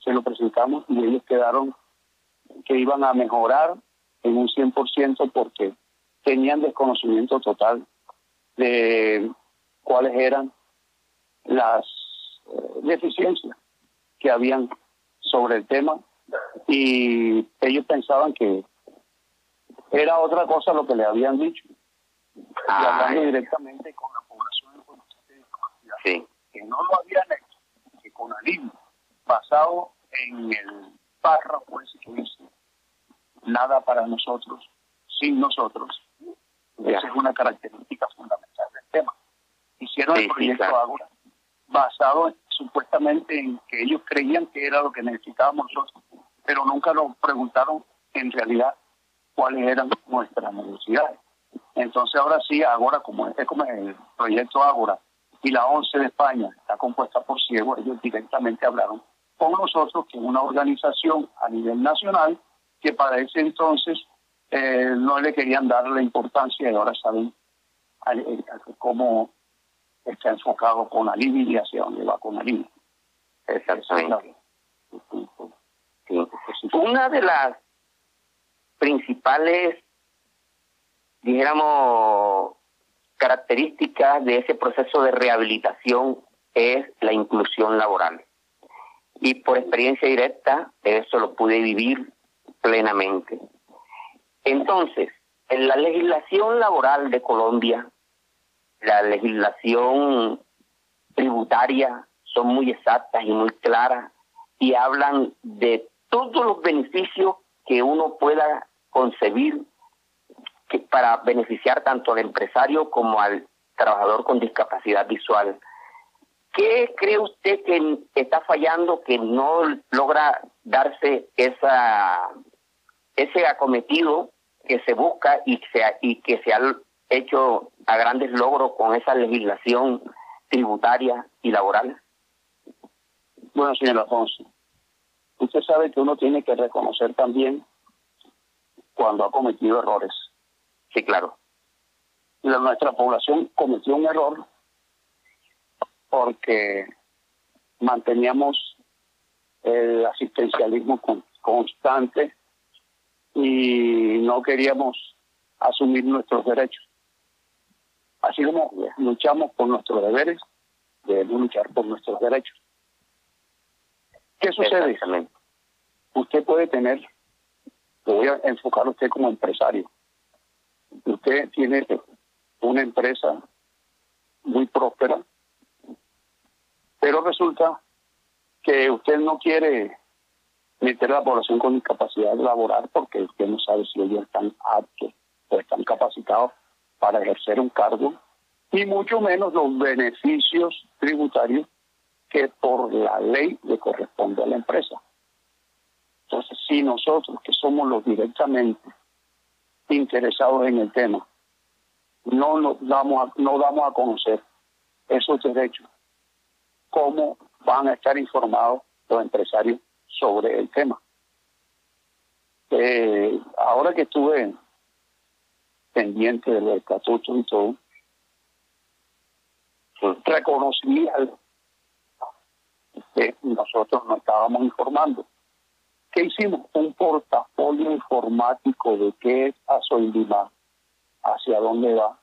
Se lo presentamos y ellos quedaron que iban a mejorar en un 100% porque tenían desconocimiento total de cuáles eran las deficiencias que habían sobre el tema y ellos pensaban que era otra cosa lo que le habían dicho. Y hablando directamente con la población sí. que no lo habían hecho, que con alivio, basado en el párrafo ese que dice, nada para nosotros, sin nosotros. Esa es una característica fundamental del tema. Hicieron el proyecto Ágora basado supuestamente en que ellos creían que era lo que necesitábamos nosotros, pero nunca nos preguntaron en realidad cuáles eran nuestras necesidades. Entonces ahora sí, ahora como es como el proyecto Ágora y la ONCE de España está compuesta por ciegos, ellos directamente hablaron con nosotros, que es una organización a nivel nacional, que para ese entonces eh, no le querían dar la importancia y ahora saben cómo está enfocado con alivio y hacia dónde va con alivio. Exactamente. Una de las principales, dijéramos, características de ese proceso de rehabilitación es la inclusión laboral. Y por experiencia directa, eso lo pude vivir plenamente. Entonces, en la legislación laboral de Colombia la legislación tributaria son muy exactas y muy claras y hablan de todos los beneficios que uno pueda concebir que para beneficiar tanto al empresario como al trabajador con discapacidad visual. ¿Qué cree usted que está fallando que no logra darse esa ese acometido que se busca y, sea, y que se ha hecho a grandes logros con esa legislación tributaria y laboral? Bueno, señor Alfonso, usted sabe que uno tiene que reconocer también cuando ha cometido errores. Sí, claro. La, nuestra población cometió un error porque manteníamos el asistencialismo constante y no queríamos asumir nuestros derechos. Así como luchamos por nuestros deberes, debemos luchar por nuestros derechos. ¿Qué sucede? Usted puede tener, lo voy a enfocar a usted como empresario. Usted tiene una empresa muy próspera, pero resulta que usted no quiere meter a la población con discapacidad laboral porque usted no sabe si ellos están aptos o están capacitados para ejercer un cargo y mucho menos los beneficios tributarios que por la ley le corresponde a la empresa. Entonces, si nosotros, que somos los directamente interesados en el tema, no nos damos a, no damos a conocer esos derechos, ¿cómo van a estar informados los empresarios sobre el tema? Eh, ahora que estuve pendiente de los estatutos y todo, reconocí que nosotros no estábamos informando. ¿Qué hicimos? Un portafolio informático de qué es Azoindima, hacia dónde va,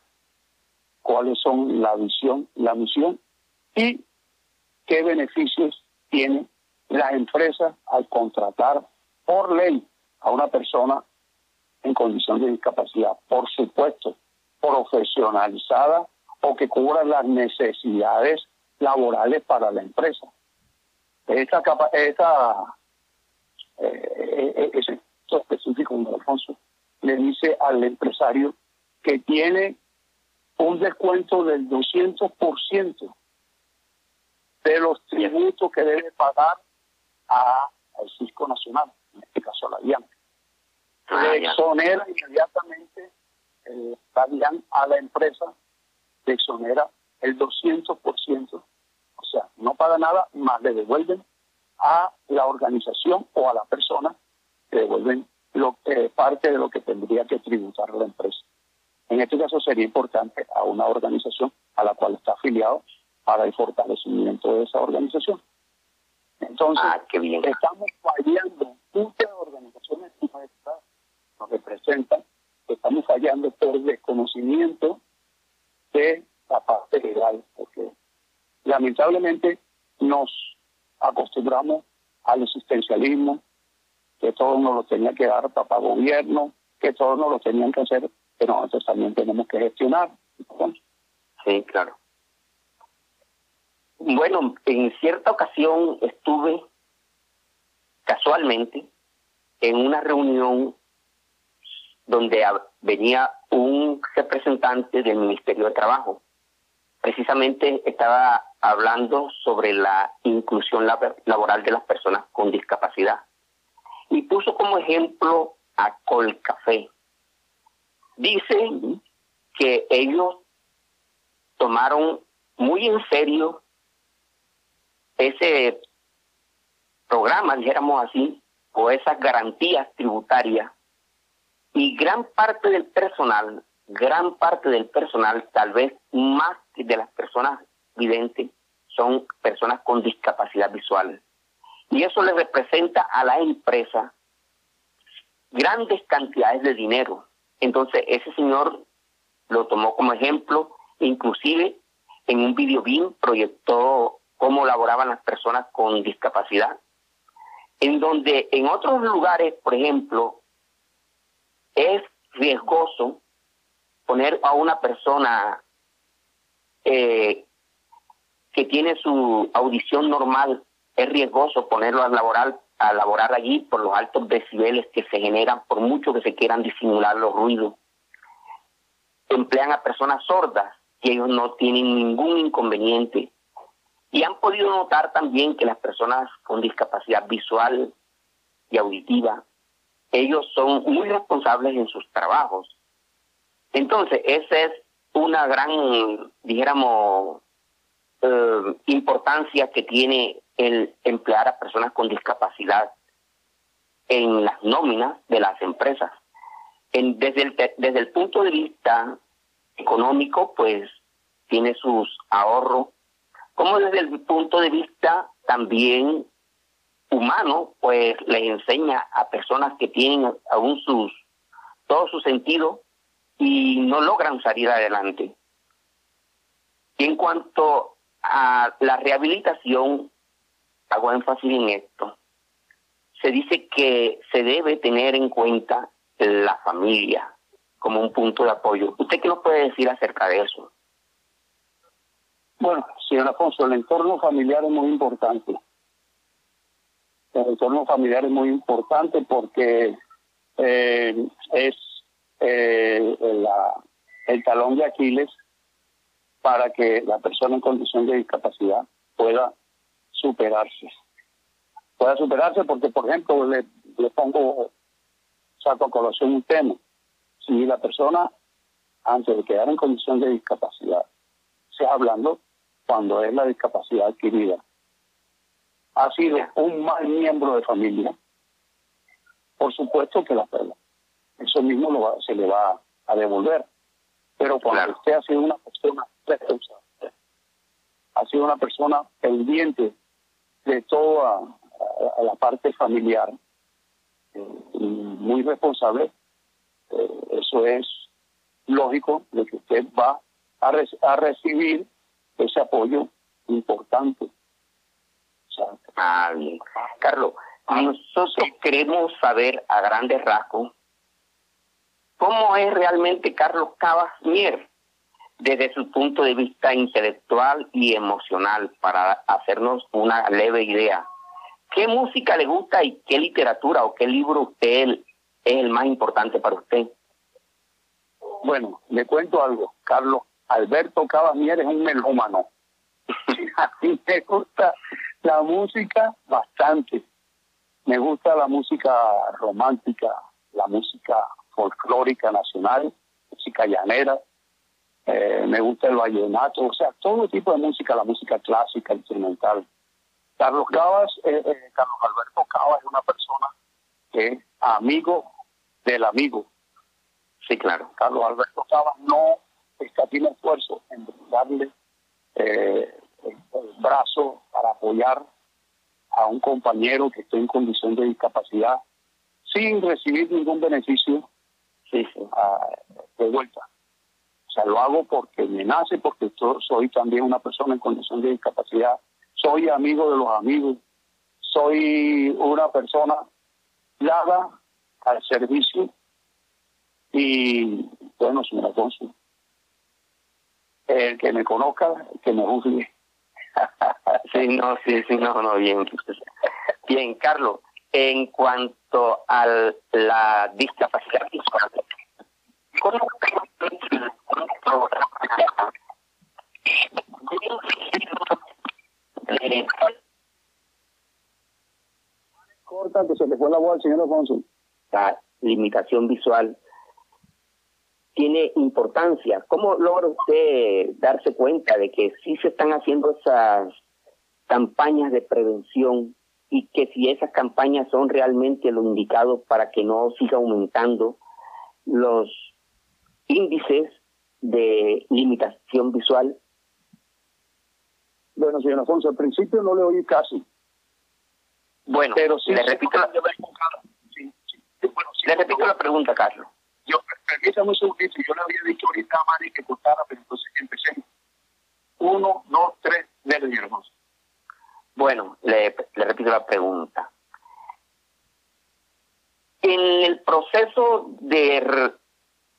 cuáles son la visión, la misión y qué beneficios tiene la empresa al contratar por ley a una persona en condición de discapacidad, por supuesto, profesionalizada o que cubra las necesidades laborales para la empresa. Esa, esa eh, ese específico, Alfonso, le dice al empresario que tiene un descuento del 200% de los tributos que debe pagar a, al Cisco Nacional, en este caso a la DIAN. Ah, le exonera inmediatamente eh, a la empresa, le exonera el 200%, o sea, no paga nada, más le devuelven a la organización o a la persona que devuelven lo, que parte de lo que tendría que tributar la empresa. En este caso sería importante a una organización a la cual está afiliado para el fortalecimiento de esa organización. Entonces, ah, estamos fallando, muchas organizaciones estamos fallando por desconocimiento de la parte legal, porque lamentablemente nos acostumbramos al existencialismo, que todo nos lo tenía que dar papá gobierno, que todo nos lo tenían que hacer, pero nosotros también tenemos que gestionar. Sí, claro. Bueno, en cierta ocasión estuve casualmente en una reunión donde venía un representante del Ministerio de Trabajo. Precisamente estaba hablando sobre la inclusión laboral de las personas con discapacidad. Y puso como ejemplo a Colcafé. Dice que ellos tomaron muy en serio ese programa, dijéramos así, o esas garantías tributarias. Y gran parte del personal, gran parte del personal, tal vez más de las personas videntes, son personas con discapacidad visual. Y eso le representa a la empresa grandes cantidades de dinero. Entonces ese señor lo tomó como ejemplo, inclusive en un video BIM proyectó cómo laboraban las personas con discapacidad, en donde en otros lugares, por ejemplo, es riesgoso poner a una persona eh, que tiene su audición normal, es riesgoso ponerlo a laborar, a laborar allí por los altos decibeles que se generan, por mucho que se quieran disimular los ruidos. Emplean a personas sordas y ellos no tienen ningún inconveniente. Y han podido notar también que las personas con discapacidad visual y auditiva, ellos son muy responsables en sus trabajos. Entonces, esa es una gran, dijéramos, eh, importancia que tiene el emplear a personas con discapacidad en las nóminas de las empresas. Desde, el, desde el punto de vista económico, pues tiene sus ahorros, como desde el punto de vista también humano, pues les enseña a personas que tienen aún sus todo su sentido y no logran salir adelante. Y en cuanto a la rehabilitación, hago énfasis en esto, se dice que se debe tener en cuenta la familia como un punto de apoyo. ¿Usted qué nos puede decir acerca de eso? Bueno, señor Afonso, el entorno familiar es muy importante. El entorno familiar es muy importante porque eh, es eh, el talón de Aquiles para que la persona en condición de discapacidad pueda superarse. Pueda superarse porque, por ejemplo, le, le pongo, saco a colación un tema. Si la persona, antes de quedar en condición de discapacidad, sea hablando cuando es la discapacidad adquirida, ha sido un mal miembro de familia, por supuesto que la perla. Eso mismo lo se le va a devolver. Pero cuando usted ha sido una persona responsable, ha sido una persona pendiente de toda la parte familiar, eh, y muy responsable, eh, eso es lógico de que usted va a, a recibir ese apoyo importante. Ah. Carlos, nosotros queremos saber a grandes rasgos cómo es realmente Carlos Cabas Mier desde su punto de vista intelectual y emocional para hacernos una leve idea. ¿Qué música le gusta y qué literatura o qué libro usted es el más importante para usted? Bueno, le cuento algo. Carlos Alberto Cabas Mier es un melómano. a mí me gusta la música bastante. Me gusta la música romántica, la música folclórica nacional, música llanera. Eh, me gusta el vallenato, o sea, todo tipo de música, la música clásica, instrumental. Carlos Cabas, eh, eh, Carlos Alberto Cabas es una persona que es amigo del amigo. Sí, claro. Carlos Alberto Cabas no está tiene esfuerzo en darle eh, el, brazo para apoyar a un compañero que esté en condición de discapacidad sin recibir ningún beneficio sí, de vuelta. O sea, lo hago porque me nace, porque soy también una persona en condición de discapacidad, soy amigo de los amigos, soy una persona dada al servicio y, bueno, señor Alfonso, el que me conozca, que me juzgue. sí, no, sí, sí, no, no, bien. Bien, Carlos, en cuanto a la discapacidad visual, ¿cómo Corta que se le fue la voz al señor Alfonso. La limitación visual tiene importancia. ¿Cómo logra usted darse cuenta de que sí se están haciendo esas campañas de prevención y que si esas campañas son realmente lo indicado para que no siga aumentando los índices de limitación visual? Bueno, señor Alfonso, al principio no le oí casi. Bueno, pero sí, le repito la, le repito la pregunta, Carlos. Yo, permítame un segundito, yo le había dicho ahorita a Mari que contara, pero entonces empecé. Uno, dos, tres, dele, hermoso. Bueno, le, le repito la pregunta. En el proceso de,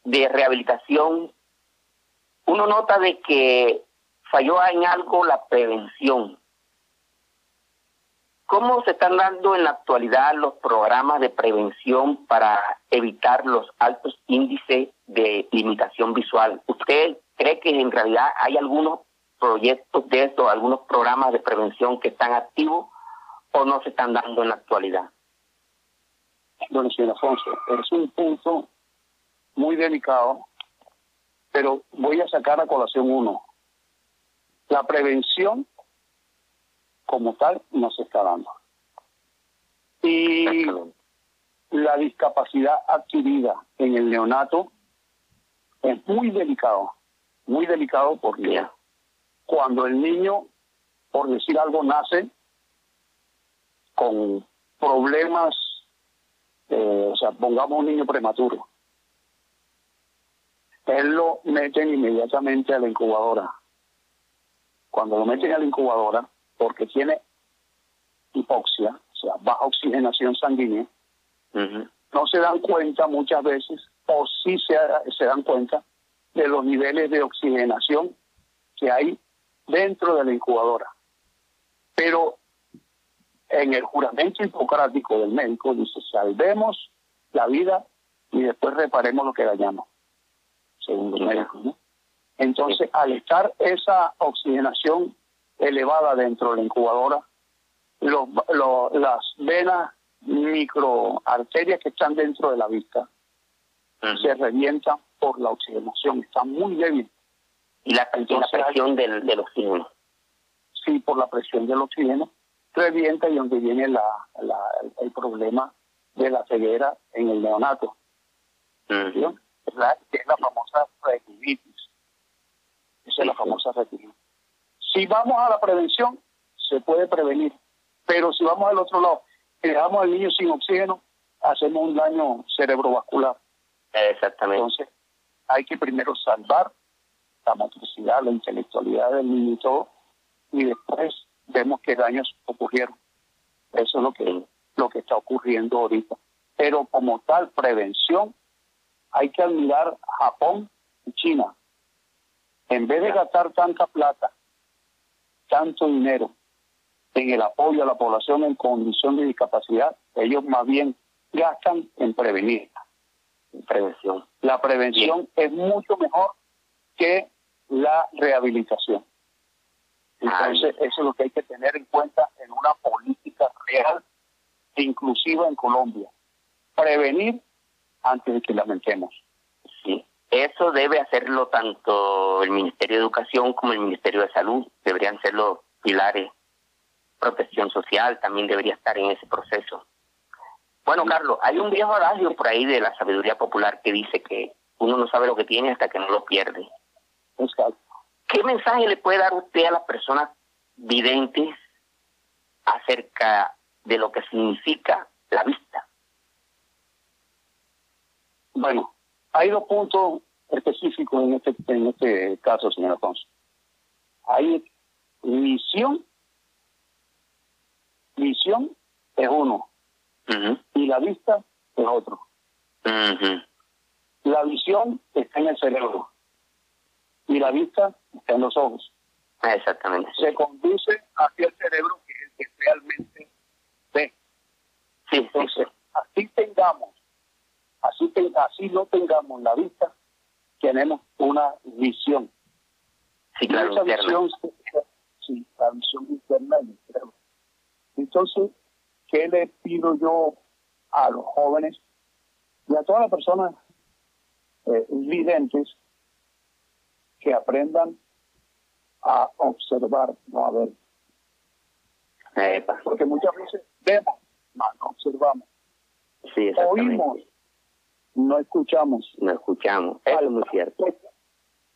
de rehabilitación, uno nota de que falló en algo la prevención. ¿Cómo se están dando en la actualidad los programas de prevención para evitar los altos índices de limitación visual? ¿Usted cree que en realidad hay algunos proyectos de estos, algunos programas de prevención que están activos o no se están dando en la actualidad? Bueno, señor Alfonso, es un punto muy delicado, pero voy a sacar a colación uno. La prevención como tal no se está dando. Y la discapacidad adquirida en el neonato es muy delicado, muy delicado porque cuando el niño, por decir algo, nace con problemas, eh, o sea, pongamos un niño prematuro, él lo meten inmediatamente a la incubadora. Cuando lo meten a la incubadora, porque tiene hipoxia, o sea, baja oxigenación sanguínea, no se dan cuenta muchas veces, o sí se, se dan cuenta, de los niveles de oxigenación que hay dentro de la incubadora. Pero en el juramento hipocrático del médico dice, salvemos la vida y después reparemos lo que dañamos, según el médico. Entonces, al estar esa oxigenación elevada dentro de la incubadora, los, las venas microarterias que están dentro de la vista se revientan por la oxigenación, están muy débiles. ¿Y la, presión del, del, oxígeno? Sí, por la presión del oxígeno revienta y donde viene la, la, el problema de la ceguera en el neonato. es, la, es la famosa retinitis. Esa es la famosa retinitis. Si vamos a la prevención, se puede prevenir. Pero si vamos al otro lado, dejamos al niño sin oxígeno, hacemos un daño cerebrovascular. Exactamente. Entonces, hay que primero salvar la motricidad, la intelectualidad del niño y todo, y después vemos que daños ocurrieron. Eso es lo que, lo que está ocurriendo ahorita. Pero como tal, prevención, hay que admirar Japón y China. En vez de gastar tanta plata, tanto dinero en el apoyo a la población en condición de discapacidad, ellos más bien gastan en prevenir. prevención. La prevención es mucho mejor que la rehabilitación. Entonces, eso es lo que hay que tener en cuenta en una política real e inclusiva en Colombia. Prevenir antes de que lamentemos. Eso debe hacerlo tanto el Ministerio de Educación como el Ministerio de Salud. Deberían ser los pilares. Protección social también debería estar en ese proceso. Bueno, Carlos, hay un viejo adagio por ahí de la sabiduría popular que dice que uno no sabe lo que tiene hasta que no lo pierde. ¿Qué mensaje le puede dar usted a las personas videntes acerca de lo que significa la vista? Bueno, hay dos puntos específicos en este, en este caso, señor Alfonso. Hay visión. Visión es uno. Y la vista es otro. La visión está en el cerebro y la vista está en los ojos. Exactamente. Se conduce hacia el cerebro que es el que realmente ve. Sí, Entonces, así tengamos, así, así no tengamos la vista, tenemos una visión. Sí, claro, esa visión, sí, la visión interna del cerebro. Entonces, ¿qué le pido yo a los jóvenes y a todas las personas eh, videntes que aprendan a observar, no a ver. Porque muchas veces vemos, no, observamos. Sí, Oímos, no escuchamos. No escuchamos, eso es muy cierto.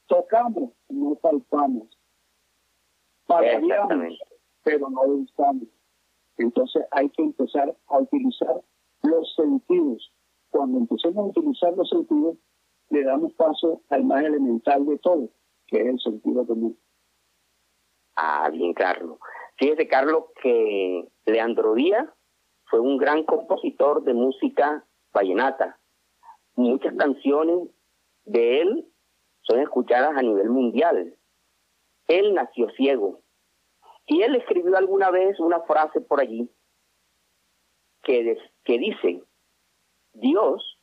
Tocamos, no palpamos. Paramos, pero no usamos. Entonces hay que empezar a utilizar los sentidos. Cuando empecemos a utilizar los sentidos, le damos paso al más elemental de todo, que es el sentido común. Ah, bien, Carlos. Fíjese, Carlos, que Leandro Díaz fue un gran compositor de música vallenata. Muchas canciones de él son escuchadas a nivel mundial. Él nació ciego. Y él escribió alguna vez una frase por allí que, que dice, Dios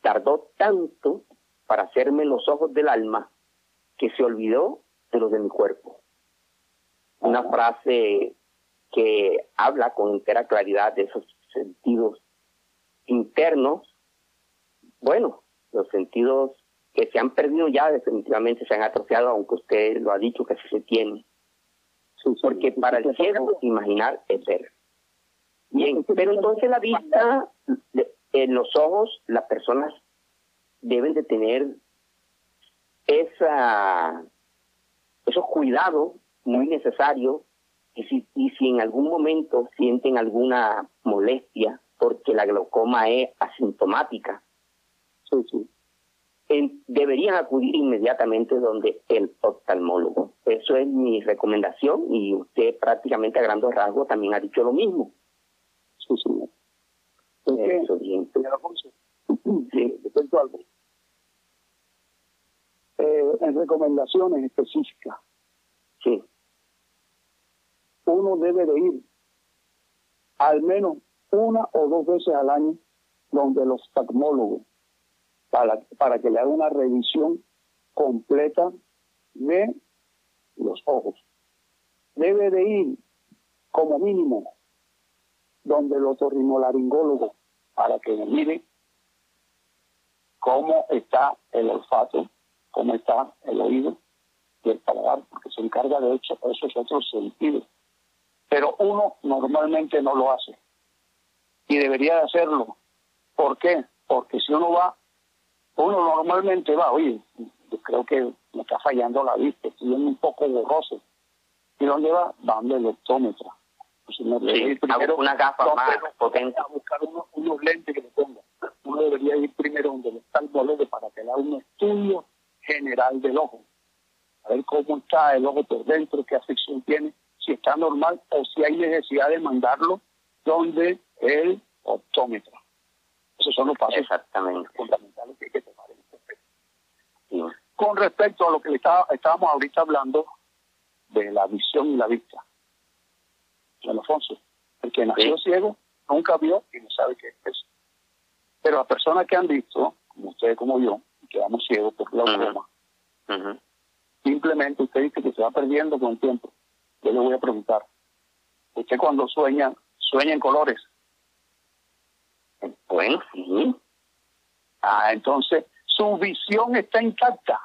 tardó tanto para hacerme los ojos del alma que se olvidó de los de mi cuerpo. Una frase que habla con entera claridad de esos sentidos internos, bueno, los sentidos que se han perdido ya definitivamente se han atrofiado, aunque usted lo ha dicho que sí se tiene. Porque para el ciego imaginar es ver. Bien, pero entonces la vista, en los ojos, las personas deben de tener esa, esos cuidados muy necesarios y si, y si en algún momento sienten alguna molestia porque la glaucoma es asintomática, deberían acudir inmediatamente donde el oftalmólogo. Eso es mi recomendación y usted prácticamente a grandes rasgos también ha dicho lo mismo. Sí, sí. Eso, bien. Sí. Cuento algo eh, en recomendaciones específicas. Sí. Uno debe de ir al menos una o dos veces al año donde los oftalmólogos para, para que le haga una revisión completa de los ojos. Debe de ir como mínimo donde el otorrinolaringólogo para que le mire cómo está el olfato, cómo está el oído y el paladar, porque se encarga de hecho esos otros sentidos. Pero uno normalmente no lo hace y debería de hacerlo. ¿Por qué? Porque si uno va, uno normalmente va, oye, yo creo que me está fallando la vista, estoy un poco borroso. ¿Y dónde va? Va donde el optómetra. Pues primero, una gafa más potente. A buscar unos, lentes que le ponga. Uno debería ir primero donde está el dolor para que le haga un estudio general del ojo. A ver cómo está el ojo por dentro, qué afección tiene, si está normal o si hay necesidad de mandarlo donde el optómetro. Esos son los pasos Exactamente. fundamentales que hay que Con respecto a lo que estaba, estábamos ahorita hablando de la visión y la vista. Don Alfonso, el que nació ciego nunca vio y no sabe qué es Pero las personas que han visto, como usted como yo, quedamos ciegos por la uh simplemente usted dice que se va perdiendo con el tiempo. Yo le voy a preguntar, ¿usted cuando sueña, sueña en colores? Bueno, sí. Ah, entonces, su visión está intacta.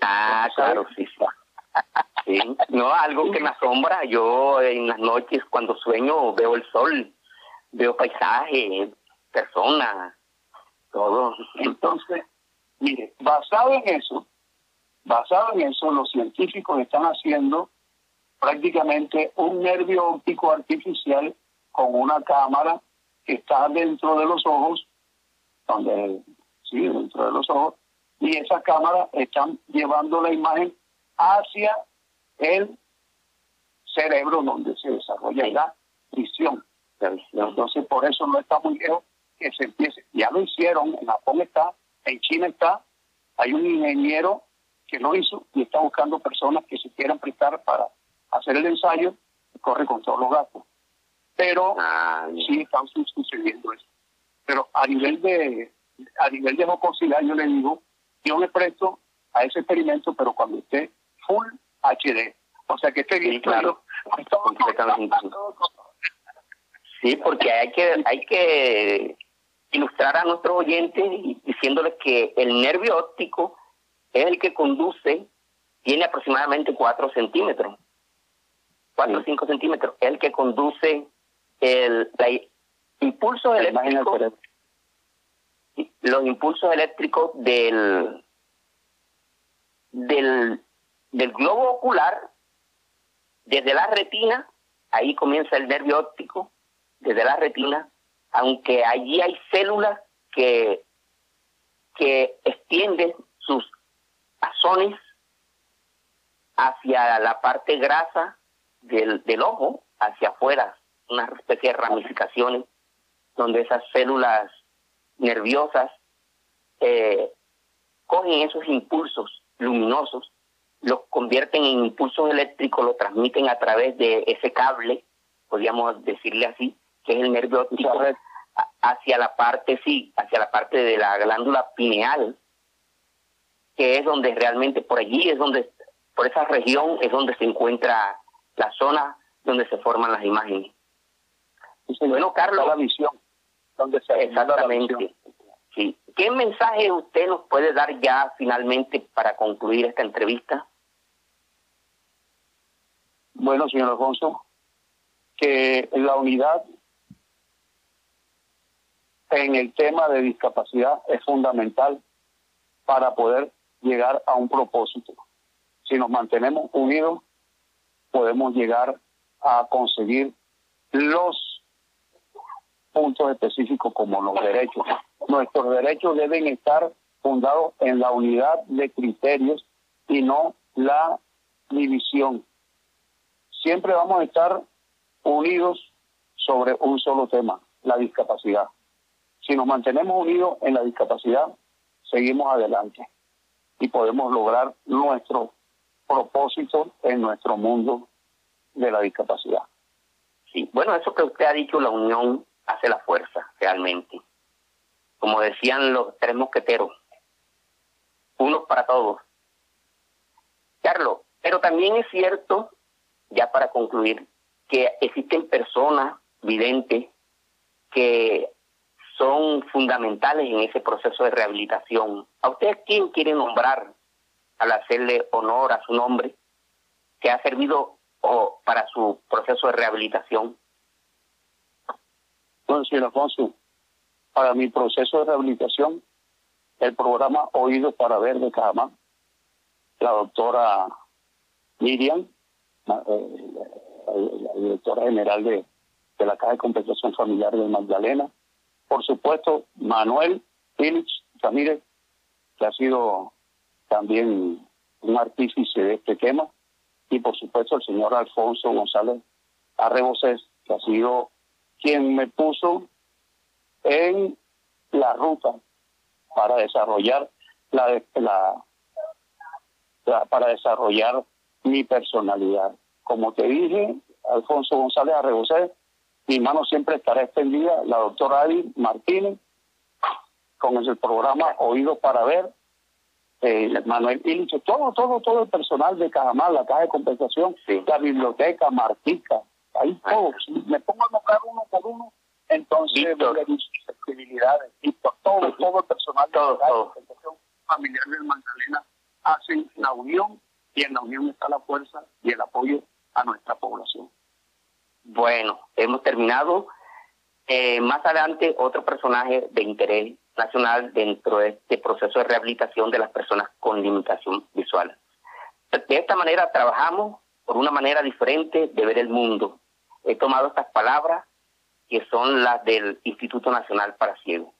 Ah, claro, sí, sí. No, algo que me asombra, yo en las noches cuando sueño veo el sol, veo paisaje, personas, todo. Entonces, mire, basado en eso, basado en eso, los científicos están haciendo prácticamente un nervio óptico artificial con una cámara que está dentro de los ojos, donde sí, dentro de los ojos, y esa cámara están llevando la imagen hacia el cerebro donde se desarrolla la visión. Entonces, por eso no está muy lejos que se empiece. Ya lo hicieron, en Japón está, en China está, hay un ingeniero que lo hizo y está buscando personas que se quieran prestar para hacer el ensayo y corre con todos los gastos. Pero ah, sí están sucediendo eso. Pero a nivel de a nivel de jocosidad yo le digo, yo me presto a ese experimento, pero cuando esté full HD. O sea que esté bien claro. Sí, porque hay que, hay que ilustrar a nuestros oyentes diciéndoles que el nervio óptico es el que conduce, tiene aproximadamente 4 centímetros, 4 o 5 centímetros, es el que conduce el impulso eléctrico, los impulsos eléctricos del, del, del globo ocular desde la retina, ahí comienza el nervio óptico, desde la retina, aunque allí hay células que, que extienden sus azones hacia la parte grasa del, del ojo, hacia afuera, una especie de ramificaciones, donde esas células nerviosas eh, cogen esos impulsos luminosos, los convierten en impulsos eléctricos, los transmiten a través de ese cable, podríamos decirle así, que es el nervio óptico, hacia la parte, sí, hacia la parte de la glándula pineal, que es donde realmente, por allí es donde, por esa región es donde se encuentra la zona donde se forman las imágenes. bueno, Carlos. La visión, donde se Exactamente. ¿Qué mensaje usted nos puede dar ya finalmente para concluir esta entrevista? Bueno, señor Alfonso, que la unidad en el tema de discapacidad es fundamental para poder llegar a un propósito. Si nos mantenemos unidos, podemos llegar a conseguir los puntos específicos como los derechos. Nuestros derechos deben estar fundados en la unidad de criterios y no la división. Siempre vamos a estar unidos sobre un solo tema, la discapacidad. Si nos mantenemos unidos en la discapacidad, seguimos adelante y podemos lograr nuestro propósito en nuestro mundo de la discapacidad. Sí, bueno, eso que usted ha dicho, la unión hace la fuerza, realmente. Como decían los tres mosqueteros, uno para todos. Carlos, pero también es cierto, ya para concluir, que existen personas videntes que son fundamentales en ese proceso de rehabilitación. ¿A usted quién quiere nombrar al hacerle honor a su nombre que ha servido para su proceso de rehabilitación? Bueno, señor Alfonso, para mi proceso de rehabilitación, el programa Oído para Ver de Cama, la doctora Miriam, la, directora general de, de la Caja de Compensación Familiar de Magdalena, por supuesto, Manuel Félix Ramírez, que ha sido también un artífice de este tema, y por supuesto el señor Alfonso González Arrebocés, que ha sido quien me puso en la ruta para desarrollar la, la, para desarrollar mi personalidad. Como te dije, Alfonso González Arrebocés, mi mano siempre estará extendida, la doctora Adi Martínez, con el programa Oído para Ver, eh, Manuel Illich, todo, todo, todo el personal de Cajamar, la caja de compensación, la biblioteca, Martica, ahí todos. Me pongo a nombrar uno por uno, entonces voy a sensibilidades, todo, todo el personal de la compensación familiar del Magdalena hacen la unión y en la unión está la fuerza y el apoyo a nuestra población. Bueno, hemos terminado. Eh, más adelante, otro personaje de interés nacional dentro de este proceso de rehabilitación de las personas con limitación visual. De esta manera trabajamos por una manera diferente de ver el mundo. He tomado estas palabras que son las del Instituto Nacional para Ciegos.